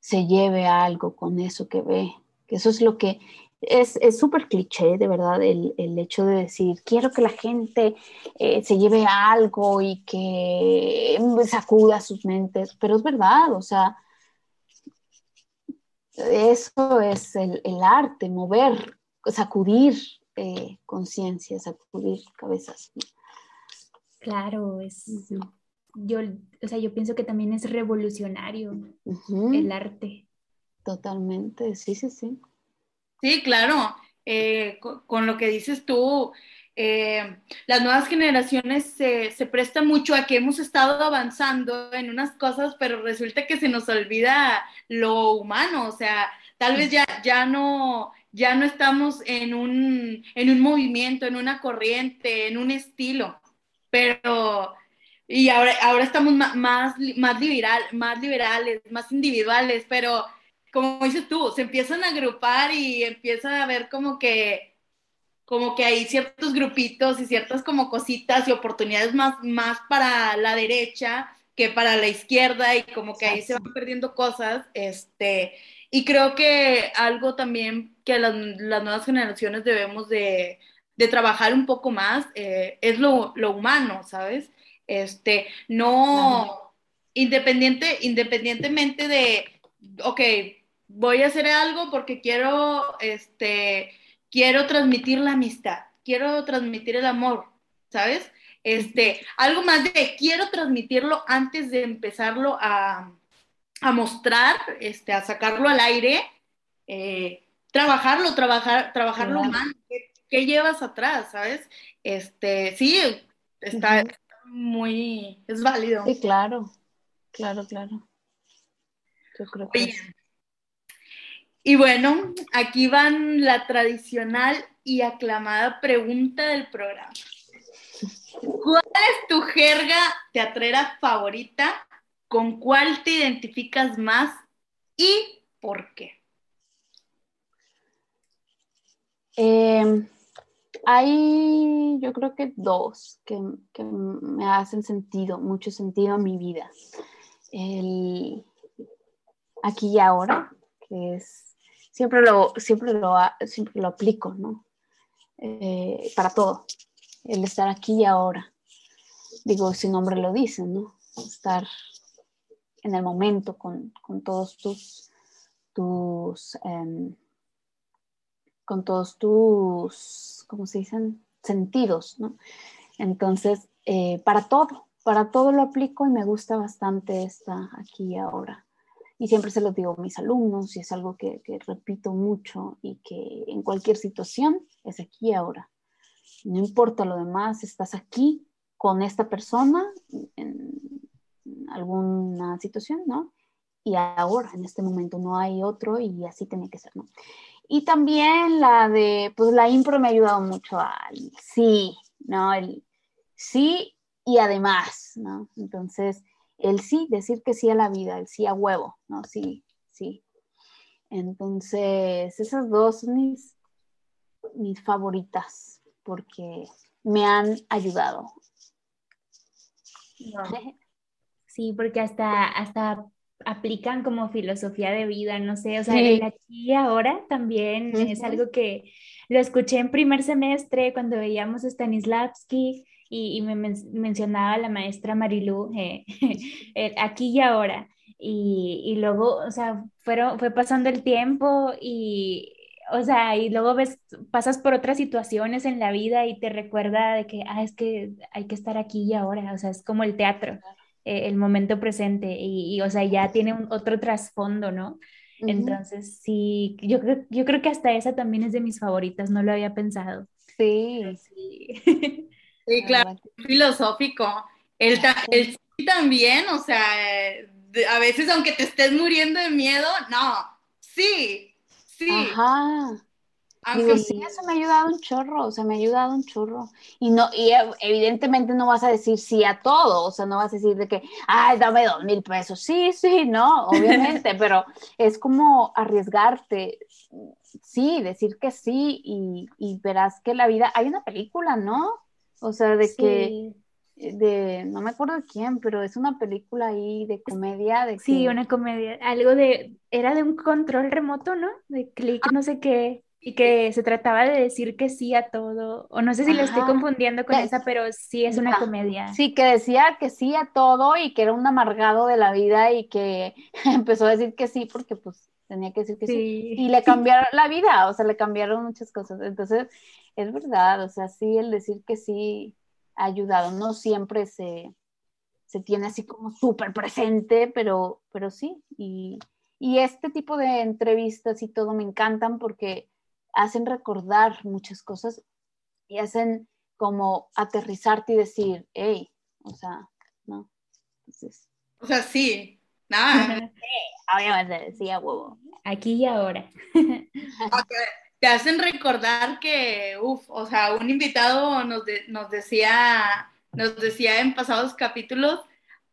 se lleve algo con eso que ve que eso es lo que es súper cliché, de verdad, el, hecho de decir, quiero que la gente eh, se lleve algo y que sacuda sus mentes, pero es verdad, o sea, eso es el, arte, mover, sacudir eh, conciencia, sacudir cabezas. Claro, es, yo, o sea, yo pienso que también es revolucionario el arte. Totalmente, sí, sí, sí. Sí, claro. Eh, con, lo que dices tú, eh, las nuevas generaciones se, se, prestan mucho a que hemos estado avanzando en unas cosas, pero resulta que se nos olvida lo humano, o sea, tal vez ya, ya, no, ya no estamos en un, en un movimiento, en una corriente, en un estilo, pero y ahora, ahora estamos más, más, liberal, más liberales, más individuales, pero como dices tú, se empiezan a agrupar y empieza a ver como que, como que hay ciertos grupitos y ciertas como cositas y oportunidades más, más para la derecha que para la izquierda y como que ahí se van perdiendo cosas, este, y creo que algo también que las, nuevas generaciones debemos de, trabajar un poco más eh, es lo, humano, ¿sabes? Este, no, independiente, independientemente de, ok, voy a hacer algo porque quiero, este, quiero transmitir la amistad, quiero transmitir el amor, ¿sabes? Este, algo más de quiero transmitirlo antes de empezarlo a, mostrar, este, a sacarlo al aire, eh, trabajarlo, trabajar, trabajarlo más, ¿qué, llevas atrás, sabes? Este, sí, está muy, es válido. Sí, claro, claro, claro. Yo creo que y bueno, aquí van la tradicional y aclamada pregunta del programa. ¿Cuál es tu jerga teatrera favorita? ¿Con cuál te identificas más y por qué? Em, hay, yo creo que dos que, que, me hacen sentido, mucho sentido en mi vida. El aquí y ahora, que es, siempre lo, siempre lo, siempre lo aplico, ¿no? Eh, para todo, el estar aquí y ahora. Digo, su nombre lo dice, ¿no? Estar en el momento con, con todos tus, tus em, con todos tus, ¿cómo se dicen? Sentidos, ¿no? Entonces, eh, para todo, para todo lo aplico y me gusta bastante esta aquí y ahora. Y siempre se lo digo a mis alumnos y es algo que, repito mucho y que en cualquier situación es aquí y ahora. No importa lo demás, estás aquí con esta persona en alguna situación, ¿no? Y ahora, en este momento, no hay otro y así tiene que ser, ¿no? Y también la de, pues la impro me ha ayudado mucho al sí, ¿no? El sí y además, ¿no? Entonces, el sí, decir que sí a la vida, el sí a huevo, ¿no? Sí, sí. Entonces, esas dos son mis, mis favoritas porque me han ayudado. Sí, porque hasta, hasta aplican como filosofía de vida, no sé, o sea, el aquí y ahora también es algo que lo escuché en primer semestre cuando veíamos a Stanislavski y, me mencionaba la maestra Marilú, eh, aquí y ahora. Y, y, luego, o sea, fueron, fue pasando el tiempo y, o sea, y luego ves, pasas por otras situaciones en la vida y te recuerda de que, ah, es que hay que estar aquí y ahora, o sea, es como el teatro. Eh, el momento presente y, o sea, ya tiene un, otro trasfondo, ¿no? Entonces, sí, yo creo, yo creo que hasta esa también es de mis favoritas, no lo había pensado. Sí. Sí, claro, filosófico. El, el sí también, o sea, a veces aunque te estés muriendo de miedo, no, sí, sí. Ajá. Digo, sí, eso me ha ayudado un chorro, o sea, me ha ayudado un chorro. Y no, y evidentemente no vas a decir sí a todo, o sea, no vas a decir de que, ay, dame dos mil pesos. Sí, sí, no, obviamente, pero es como arriesgarte, sí, decir que sí, y, y, verás que la vida, hay una película, ¿no? O sea, de que, de, no me acuerdo quién, pero es una película ahí de comedia. De sí, una comedia, algo de, era de un control remoto, ¿no? De clic, no sé qué y que se trataba de decir que sí a todo, o no sé si lo estoy confundiendo con esa, pero sí es una comedia. Sí, que decía que sí a todo y que era un amargado de la vida y que empezó a decir que sí porque pues tenía que decir que sí. Y le cambiaron la vida, o sea, le cambiaron muchas cosas. Entonces, es verdad, o sea, sí, el decir que sí ha ayudado. No siempre se, se tiene así como súper presente, pero, pero sí. Y, y este tipo de entrevistas y todo me encantan porque hacen recordar muchas cosas y hacen como aterrizarte y decir, hey, o sea, ¿no? Entonces, o sea, sí, nada. obviamente decía huevo. Aquí y ahora. Te hacen recordar que, uff, o sea, un invitado nos, nos decía, nos decía en pasados capítulos,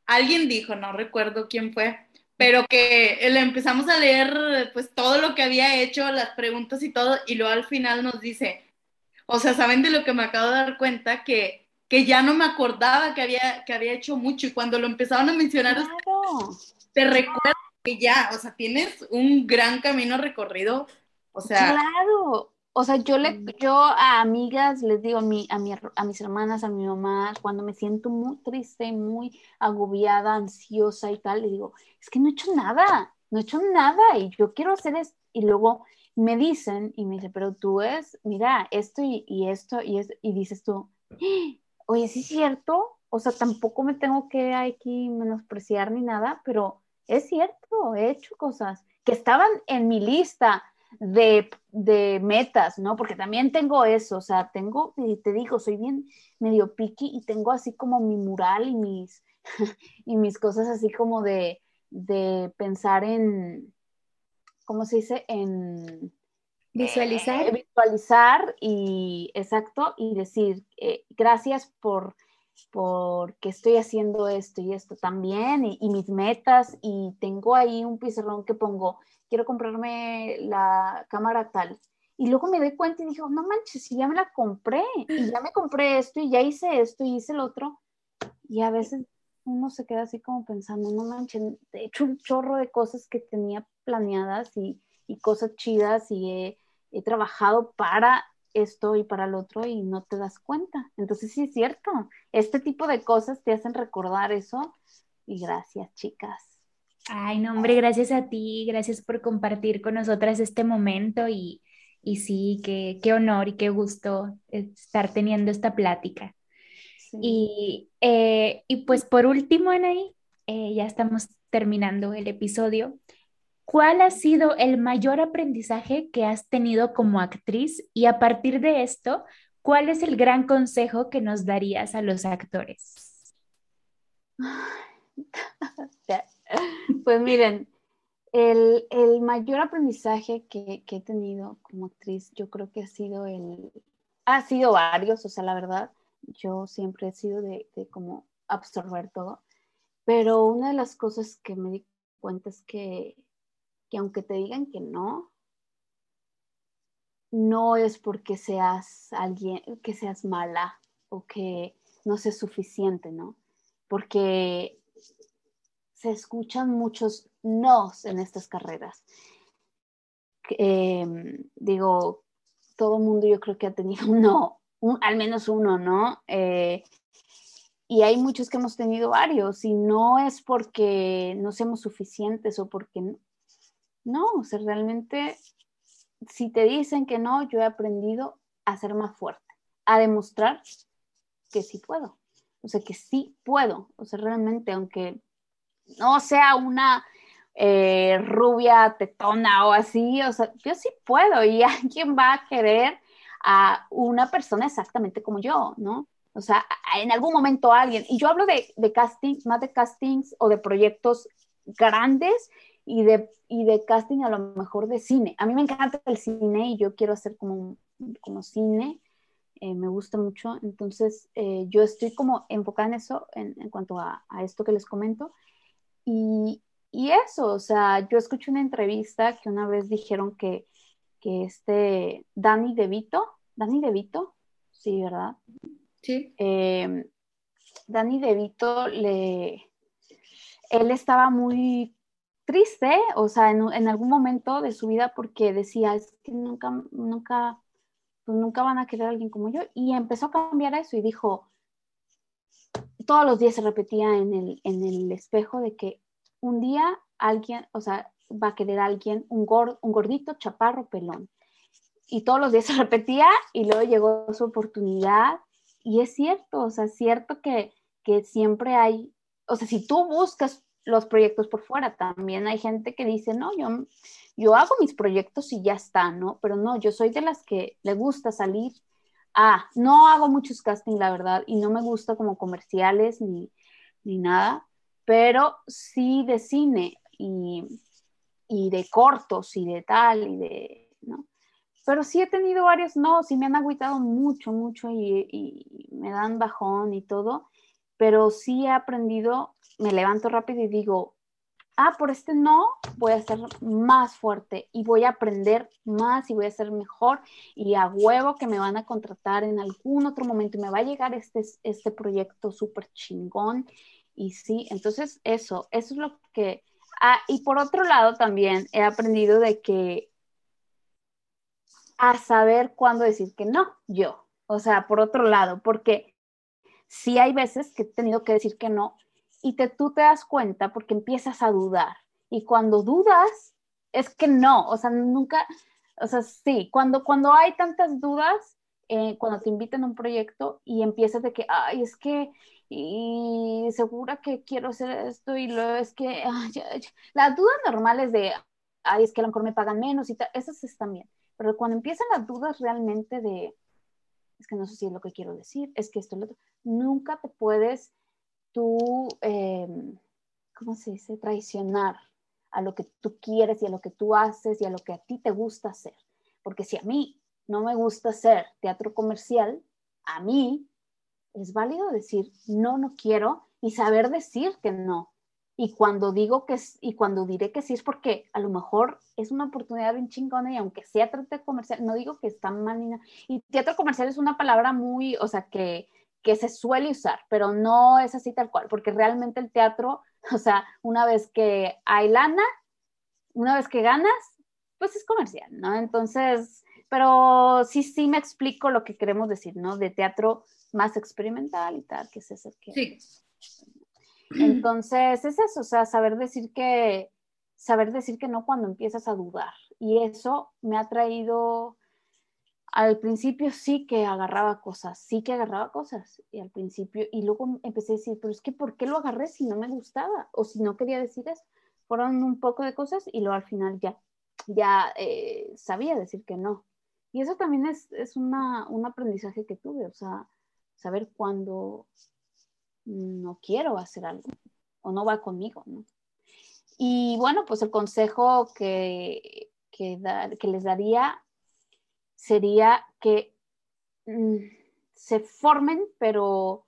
alguien dijo, no recuerdo quién fue, pero que le empezamos a leer pues todo lo que había hecho, las preguntas y todo, y luego al final nos dice, o sea, ¿saben de lo que me acabo de dar cuenta? Que, que ya no me acordaba que había, que había hecho mucho, y cuando lo empezaron a mencionar, te recuerdo que ya, o sea, tienes un gran camino recorrido, o sea... Claro, o sea, yo le, yo a amigas les digo, a, mi, a, mi, a mis hermanas, a mi mamá, cuando me siento muy triste, muy agobiada, ansiosa y tal, le digo, es que no he hecho nada, no he hecho nada y yo quiero hacer esto. Y luego me dicen y me dice, pero tú es, mira, esto y, y esto y, es, y dices tú, oye, ¿sí es cierto? O sea, tampoco me tengo que aquí menospreciar ni nada, pero es cierto, he hecho cosas que estaban en mi lista de, metas, ¿no? Porque también tengo eso, o sea, tengo, y te digo, soy bien medio piqui y tengo así como mi mural y mis, y mis cosas así como de, pensar en, ¿cómo se dice? En... Visualizar. Eh, visualizar y, exacto, y decir, eh, gracias por porque estoy haciendo esto y esto también, y, mis metas, y tengo ahí un pizarrón que pongo, quiero comprarme la cámara tal. Y luego me doy cuenta y digo, no manches, si ya me la compré, y ya me compré esto, y ya hice esto, y hice el otro. Y a veces uno se queda así como pensando, no manches, he hecho un chorro de cosas que tenía planeadas y, y cosas chidas y he, he, trabajado para esto y para el otro y no te das cuenta. Entonces sí es cierto, este tipo de cosas te hacen recordar eso y gracias chicas. Ay, no, hombre, gracias a ti, gracias por compartir con nosotras este momento y, y sí, qué, qué honor y qué gusto estar teniendo esta plática. Y, eh, y, pues por último, Anaí, eh, ya estamos terminando el episodio. ¿Cuál ha sido el mayor aprendizaje que has tenido como actriz? Y a partir de esto, ¿cuál es el gran consejo que nos darías a los actores? Pues miren, el, mayor aprendizaje que, que, he tenido como actriz, yo creo que ha sido el, ha sido varios, o sea, la verdad, yo siempre he sido de, de como absorber todo, pero una de las cosas que me di cuenta es que, que aunque te digan que no, no es porque seas alguien, que seas mala o que no seas suficiente, ¿no? Porque se escuchan muchos nos en estas carreras. Em, digo, todo el mundo yo creo que ha tenido un no, al menos uno, ¿no? Eh, y hay muchos que hemos tenido varios y no es porque no seamos suficientes o porque no, no o sea, realmente si te dicen que no, yo he aprendido a ser más fuerte, a demostrar que sí puedo, o sea, que sí puedo, o sea, realmente, aunque no sea una eh, rubia, tetona o así, o sea, yo sí puedo y alguien va a querer a una persona exactamente como yo, ¿no? O sea, en algún momento alguien, y yo hablo de, de castings, más de castings o de proyectos grandes y de, y de casting a lo mejor de cine. A mí me encanta el cine y yo quiero hacer como, como cine, eh, me gusta mucho, entonces eh, yo estoy como enfocada en eso en, en cuanto a, a, esto que les comento. Y, y eso, o sea, yo escuché una entrevista que una vez dijeron que, que este Danny DeVito, Danny DeVito, sí, ¿verdad? Sí. Eh, Danny DeVito le, él estaba muy triste, o sea, en, en, algún momento de su vida porque decía, es que nunca, nunca, pues nunca van a querer a alguien como yo. Y empezó a cambiar eso y dijo, todos los días se repetía en el, en el espejo de que un día alguien, o sea, va a querer alguien, un, un gordito, chaparro, pelón. Y todos los días se repetía y luego llegó su oportunidad. Y es cierto, o sea, es cierto que, que siempre hay, o sea, si tú buscas los proyectos por fuera, también hay gente que dice, no, yo, yo hago mis proyectos y ya está, ¿no? Pero no, yo soy de las que le gusta salir. Ah, no hago muchos casting, la verdad, y no me gusta como comerciales ni, ni nada, pero sí de cine y, y, de cortos y de tal y de, ¿no? Pero sí he tenido varios no, sí me han agüitado mucho, mucho y, y, me dan bajón y todo, pero sí he aprendido, me levanto rápido y digo, ah, por este no, voy a ser más fuerte y voy a aprender más y voy a ser mejor y a huevo que me van a contratar en algún otro momento y me va a llegar este, este proyecto súper chingón y sí, entonces eso, eso es lo que... Ah, y por otro lado también he aprendido de que a saber cuándo decir que no, yo. O sea, por otro lado, porque sí hay veces que he tenido que decir que no y te, tú te das cuenta porque empiezas a dudar. Y cuando dudas, es que no, o sea, nunca, o sea, sí, cuando, cuando hay tantas dudas, eh, cuando te invitan a un proyecto y empiezas de que, ay, es que y segura que quiero hacer esto y luego es que las dudas normales de, ay, es que a lo mejor me pagan menos y tal, esas están bien, pero cuando empiezan las dudas realmente de, es que no sé si es lo que quiero decir, es que esto, lo otro, nunca te puedes tú, eh, ¿cómo se dice?, traicionar a lo que tú quieres y a lo que tú haces y a lo que a ti te gusta hacer, porque si a mí no me gusta hacer teatro comercial, a mí es válido decir, no, no quiero y saber decir que no. Y cuando digo que es, y cuando diré que sí es porque a lo mejor es una oportunidad bien chingona y aunque sea teatro comercial, no digo que está mal ni nada. Y teatro comercial es una palabra muy, o sea, que, que se suele usar, pero no es así tal cual, porque realmente el teatro, o sea, una vez que hay lana, una vez que ganas, pues es comercial, ¿no? Entonces, pero sí, sí me explico lo que queremos decir, ¿no? De teatro más experimental y tal, que es ese que... Sí. Entonces, es eso, o sea, saber decir que, saber decir que no cuando empiezas a dudar. Y eso me ha traído, al principio sí que agarraba cosas, sí que agarraba cosas, y al principio, y luego empecé a decir, pero es que ¿por qué lo agarré si no me gustaba? O si no quería decir eso. Fueron un poco de cosas y luego al final ya, ya eh, sabía decir que no. Y eso también es, es una, un aprendizaje que tuve, o sea, saber cuándo no quiero hacer algo o no va conmigo, ¿no? Y bueno, pues el consejo que, que, les daría sería que mm, se formen, pero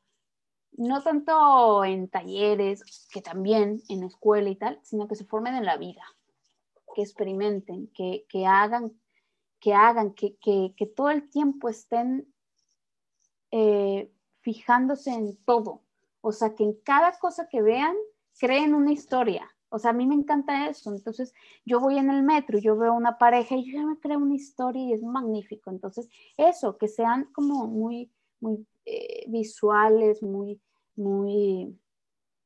no tanto en talleres, que también en escuela y tal, sino que se formen en la vida, que experimenten, que, hagan, que hagan, que, que, todo el tiempo estén eh, fijándose en todo, o sea, que en cada cosa que vean, creen una historia. O sea, a mí me encanta eso. Entonces, yo voy en el metro, yo veo una pareja y yo ya me creo una historia y es magnífico. Entonces, eso, que sean como muy, muy eh, visuales, muy, muy...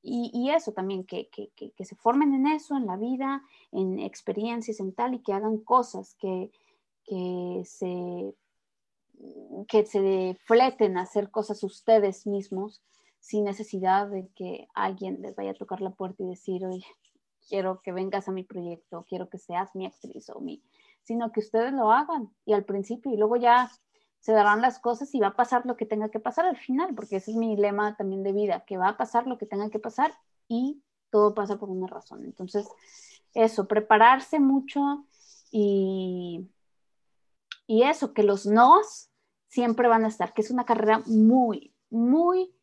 Y, eso también, que, que, que, se formen en eso, en la vida, en experiencias, en tal, y que hagan cosas que, que se que se fleten a hacer cosas ustedes mismos sin necesidad de que alguien les vaya a tocar la puerta y decir, oye, quiero que vengas a mi proyecto, quiero que seas mi actriz o mi, sino que ustedes lo hagan y al principio y luego ya se darán las cosas y va a pasar lo que tenga que pasar al final, porque ese es mi lema también de vida, que va a pasar lo que tenga que pasar y todo pasa por una razón. Entonces, eso, prepararse mucho y, y eso, que los nos siempre van a estar, que es una carrera muy, muy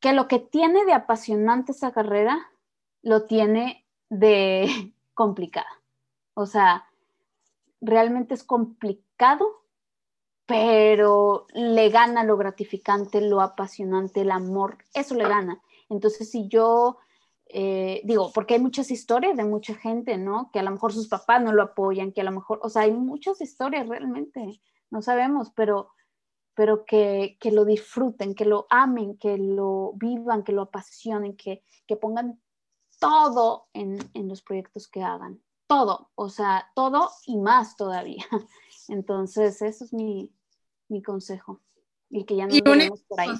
que lo que tiene de apasionante esa carrera lo tiene de complicada. O sea, realmente es complicado, pero le gana lo gratificante, lo apasionante, el amor, eso le gana. Entonces, si yo eh, digo, porque hay muchas historias de mucha gente, ¿no? Que a lo mejor sus papás no lo apoyan, que a lo mejor, o sea, hay muchas historias realmente, no sabemos, pero pero que, lo disfruten, que lo amen, que lo vivan, que lo apasionen, que, pongan todo en, los proyectos que hagan. Todo, o sea, todo y más todavía. Entonces, eso es mi, consejo. Y que ya no vemos por ahí.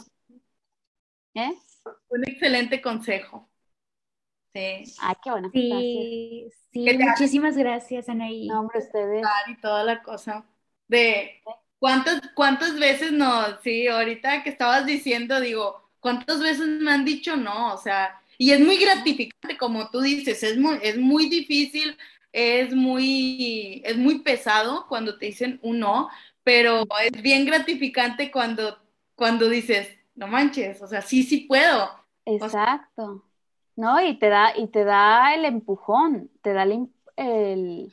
¿Eh? Un excelente consejo. Sí. Ay, qué bueno. Sí, sí, muchísimas gracias, Anaí. No, hombre, ustedes. Y toda la cosa de ¿Cuántas, ¿Cuántas veces no? Sí, ahorita que estabas diciendo, digo, ¿cuántas veces me han dicho no? O sea, y es muy gratificante, como tú dices, es muy, es muy difícil, es muy, es muy pesado cuando te dicen un no, pero es bien gratificante cuando, cuando dices, no manches, o sea, sí, sí puedo. Exacto. no, y te da, y te da el empujón, te da el,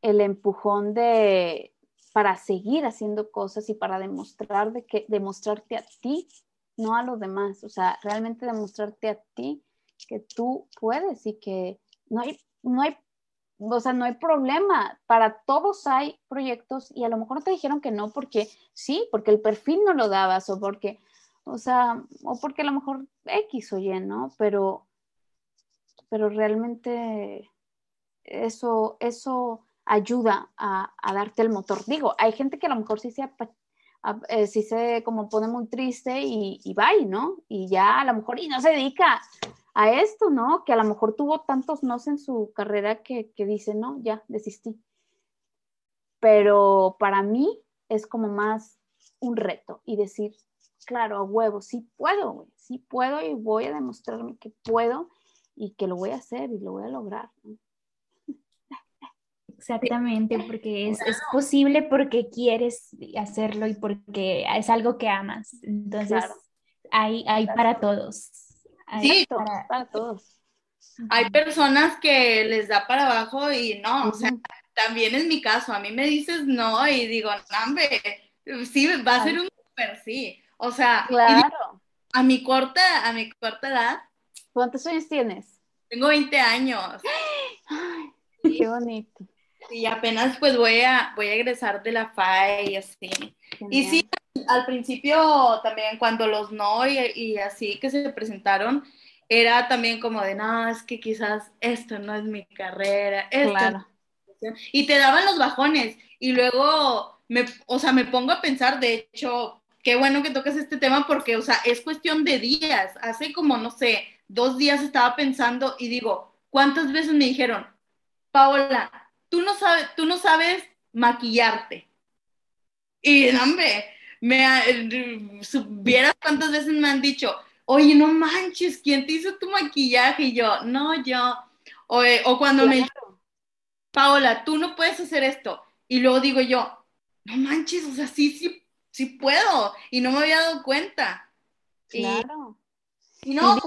el empujón de, para seguir haciendo cosas y para demostrar de que, demostrarte a ti, no a los demás, o sea, realmente demostrarte a ti que tú puedes y que no hay, no hay, o sea, no hay problema, para todos hay proyectos y a lo mejor no te dijeron que no porque sí, porque el perfil no lo dabas o porque, o sea, o porque a lo mejor X o Y, ¿no? Pero, pero realmente eso, eso ayuda a, darte el motor. Digo, hay gente que a lo mejor sí se, eh, se como pone muy triste y, y ¿no? Y ya a lo mejor, y no se dedica a esto, ¿no? Que a lo mejor tuvo tantos nos en su carrera que, dice, no, ya, desistí. Pero para mí es como más un reto y decir, claro, a huevo, sí puedo, sí puedo y voy a demostrarme que puedo y que lo voy a hacer y lo voy a lograr. Exactamente, porque es, posible porque quieres hacerlo y porque es algo que amas. Entonces, hay, hay para todos. Sí, para, para todos. Hay personas que les da para abajo y no, o sea, también es mi caso. A mí me dices no y digo, hombre, sí, va a ser un super sí. O sea, claro. a mi corta, a mi corta edad. ¿Cuántos años tienes? Tengo 20 años. Ay, qué bonito. Y apenas pues voy a, voy a egresar de la FAE y así. Y sí, al principio también cuando los no y, y, así que se presentaron, era también como de, no, es que quizás esto no es mi carrera, esto Claro. y te daban los bajones y luego me, o sea, me pongo a pensar, de hecho, qué bueno que tocas este tema porque, o sea, es cuestión de días. Hace como, no sé, dos días estaba pensando y digo, ¿cuántas veces me dijeron, Paola, tú no sabes, tú no sabes maquillarte? Y, hombre, me, eh, supieras cuántas veces me han dicho, oye, no manches, ¿quién te hizo tu maquillaje? Y yo, no, yo. O, eh, o cuando me Paola, tú no puedes hacer esto. Y luego digo yo, no manches, o sea, sí, sí, sí puedo. Y no me había dado cuenta. Claro. Y, y no,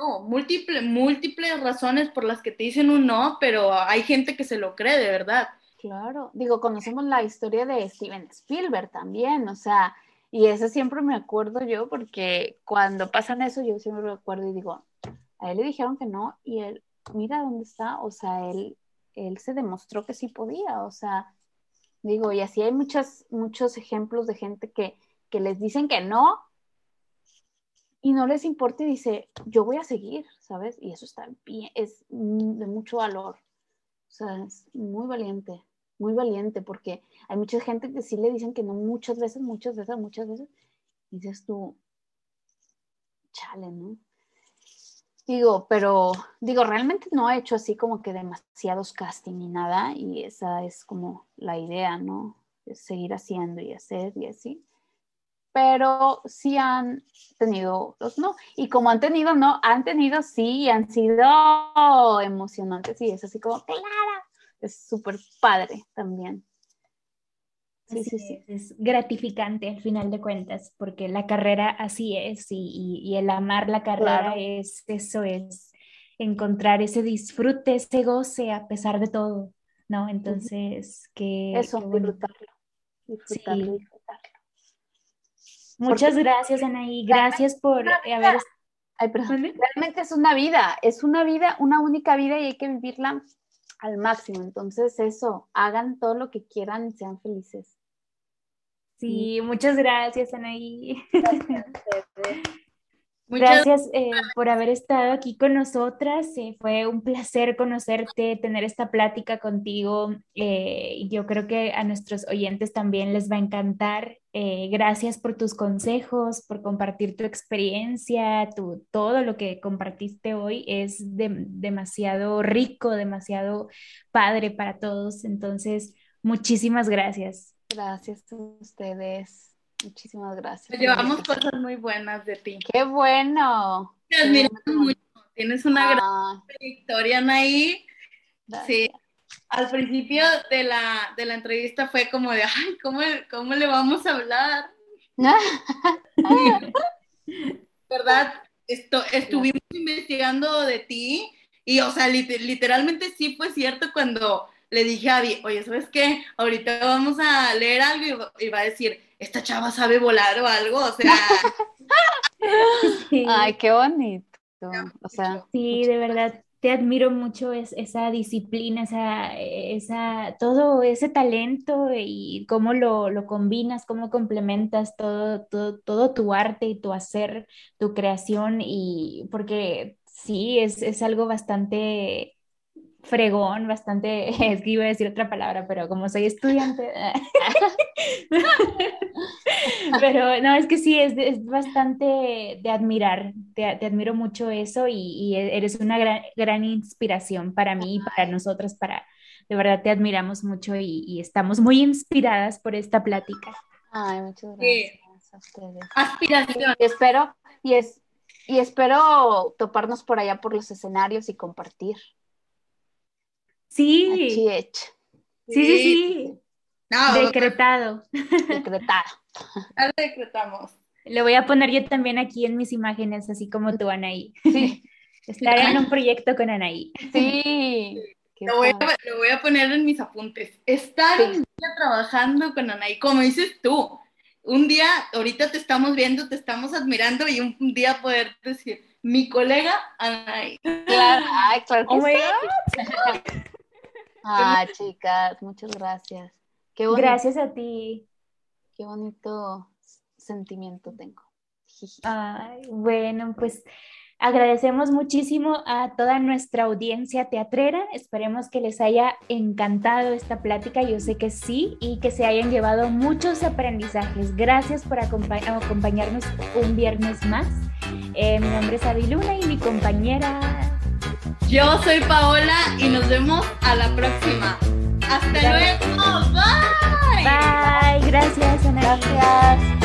no, múltiples, múltiples razones por las que te dicen un no, pero hay gente que se lo cree, de verdad. Claro, digo, conocemos la historia de Steven Spielberg también, o sea, y eso siempre me acuerdo yo porque cuando pasan eso yo siempre me acuerdo y digo, a él le dijeron que no y él, mira dónde está, o sea, él, él se demostró que sí podía, o sea, digo, y así hay muchos, muchos ejemplos de gente que, que les dicen que no y no les importa y dice, yo voy a seguir, ¿sabes? Y eso está bien, es de mucho valor, o sea, es muy valiente muy valiente porque hay mucha gente que sí le dicen que no muchas veces, muchas veces, muchas veces. Y dices tú, chale, ¿no? Digo, pero digo, realmente no he hecho así como que demasiados casting ni nada y esa es como la idea, ¿no? Es seguir haciendo y hacer y así. Pero sí han tenido los no. Y como han tenido no, han tenido sí y han sido emocionantes y es así como, claro, es súper padre también. Sí, sí, sí. Es, es, gratificante al final de cuentas, porque la carrera así es y, y, y el amar la carrera claro. es eso, es encontrar ese disfrute, ese goce a pesar de todo, ¿no? Entonces, que... Eso, que bueno. disfrutarlo, disfrutarlo. Muchas Porque- gracias, Anaí. Gracias por haber... Realmente es una vida, es una vida, una única vida y hay que vivirla al máximo. Entonces, eso, hagan todo lo que quieran y sean felices. Sí, muchas gracias, Anaí. Muchas Gracias eh, por haber estado aquí con nosotras. eh, fue un placer conocerte, tener esta plática contigo. eh, yo creo que a nuestros oyentes también les va a encantar. Gracias por tus consejos, por compartir tu experiencia, tu, todo lo que compartiste hoy es de- demasiado rico, demasiado padre para todos. Entonces, muchísimas gracias. Gracias a ustedes. Muchísimas gracias. Llevamos cosas muy buenas de ti. Qué bueno. Te admiramos mucho. Tienes una gran Ah, trayectoria, Anaí. gracias. Sí. Al principio de la, de la entrevista fue como de, ay, ¿cómo, cómo le vamos a hablar? ¿Verdad? Esto, estuvimos investigando de ti y, o sea, lit- literalmente sí fue cierto cuando le dije a Abby, oye, ¿sabes qué? Ahorita vamos a leer algo y va a decir, esta chava sabe volar o algo, o sea, Sí. Ay, qué bonito. O sea, Sí, de verdad, te admiro mucho es, esa disciplina, esa, esa, todo ese talento y cómo lo, lo combinas, cómo complementas todo, todo, todo tu arte y tu hacer, tu creación, y porque sí, es, es algo bastante fregón, bastante, es que iba a decir otra palabra, pero como soy estudiante, pero no, es que sí, es, es bastante de admirar, te, te admiro mucho eso y, y eres una gran, gran inspiración para mí y para nosotras, para, de verdad te admiramos mucho y, y estamos muy inspiradas por esta plática. ay, muchas Sí. gracias a ustedes. aspiración. Y espero, y es, y espero toparnos por allá por los escenarios y compartir. Sí, sí, sí, sí, No, decretado. decretado. ya lo decretamos. Lo voy a poner yo también aquí en mis imágenes, así como tú, Anaí. Sí. Estar en un proyecto con Anaí. Sí. Lo voy, a, lo voy, a, poner en mis apuntes. Estar un día trabajando con Anaí, como dices tú. Un día, ahorita te estamos viendo, te estamos admirando y un, día poder decir, mi colega Anaí. Claro, ay, claro que oh sí. Ah, chicas, muchas gracias. Qué Gracias a ti. Qué bonito sentimiento tengo. Ay, bueno, pues agradecemos muchísimo a toda nuestra audiencia teatrera. Esperemos que les haya encantado esta plática. Yo sé que sí y que se hayan llevado muchos aprendizajes. Gracias por acompañarnos un viernes más. Eh, mi nombre es Aviluna y mi compañera. Yo soy Paola y nos vemos a la próxima. Hasta luego. Bye. Bye. Gracias, Ana. Gracias.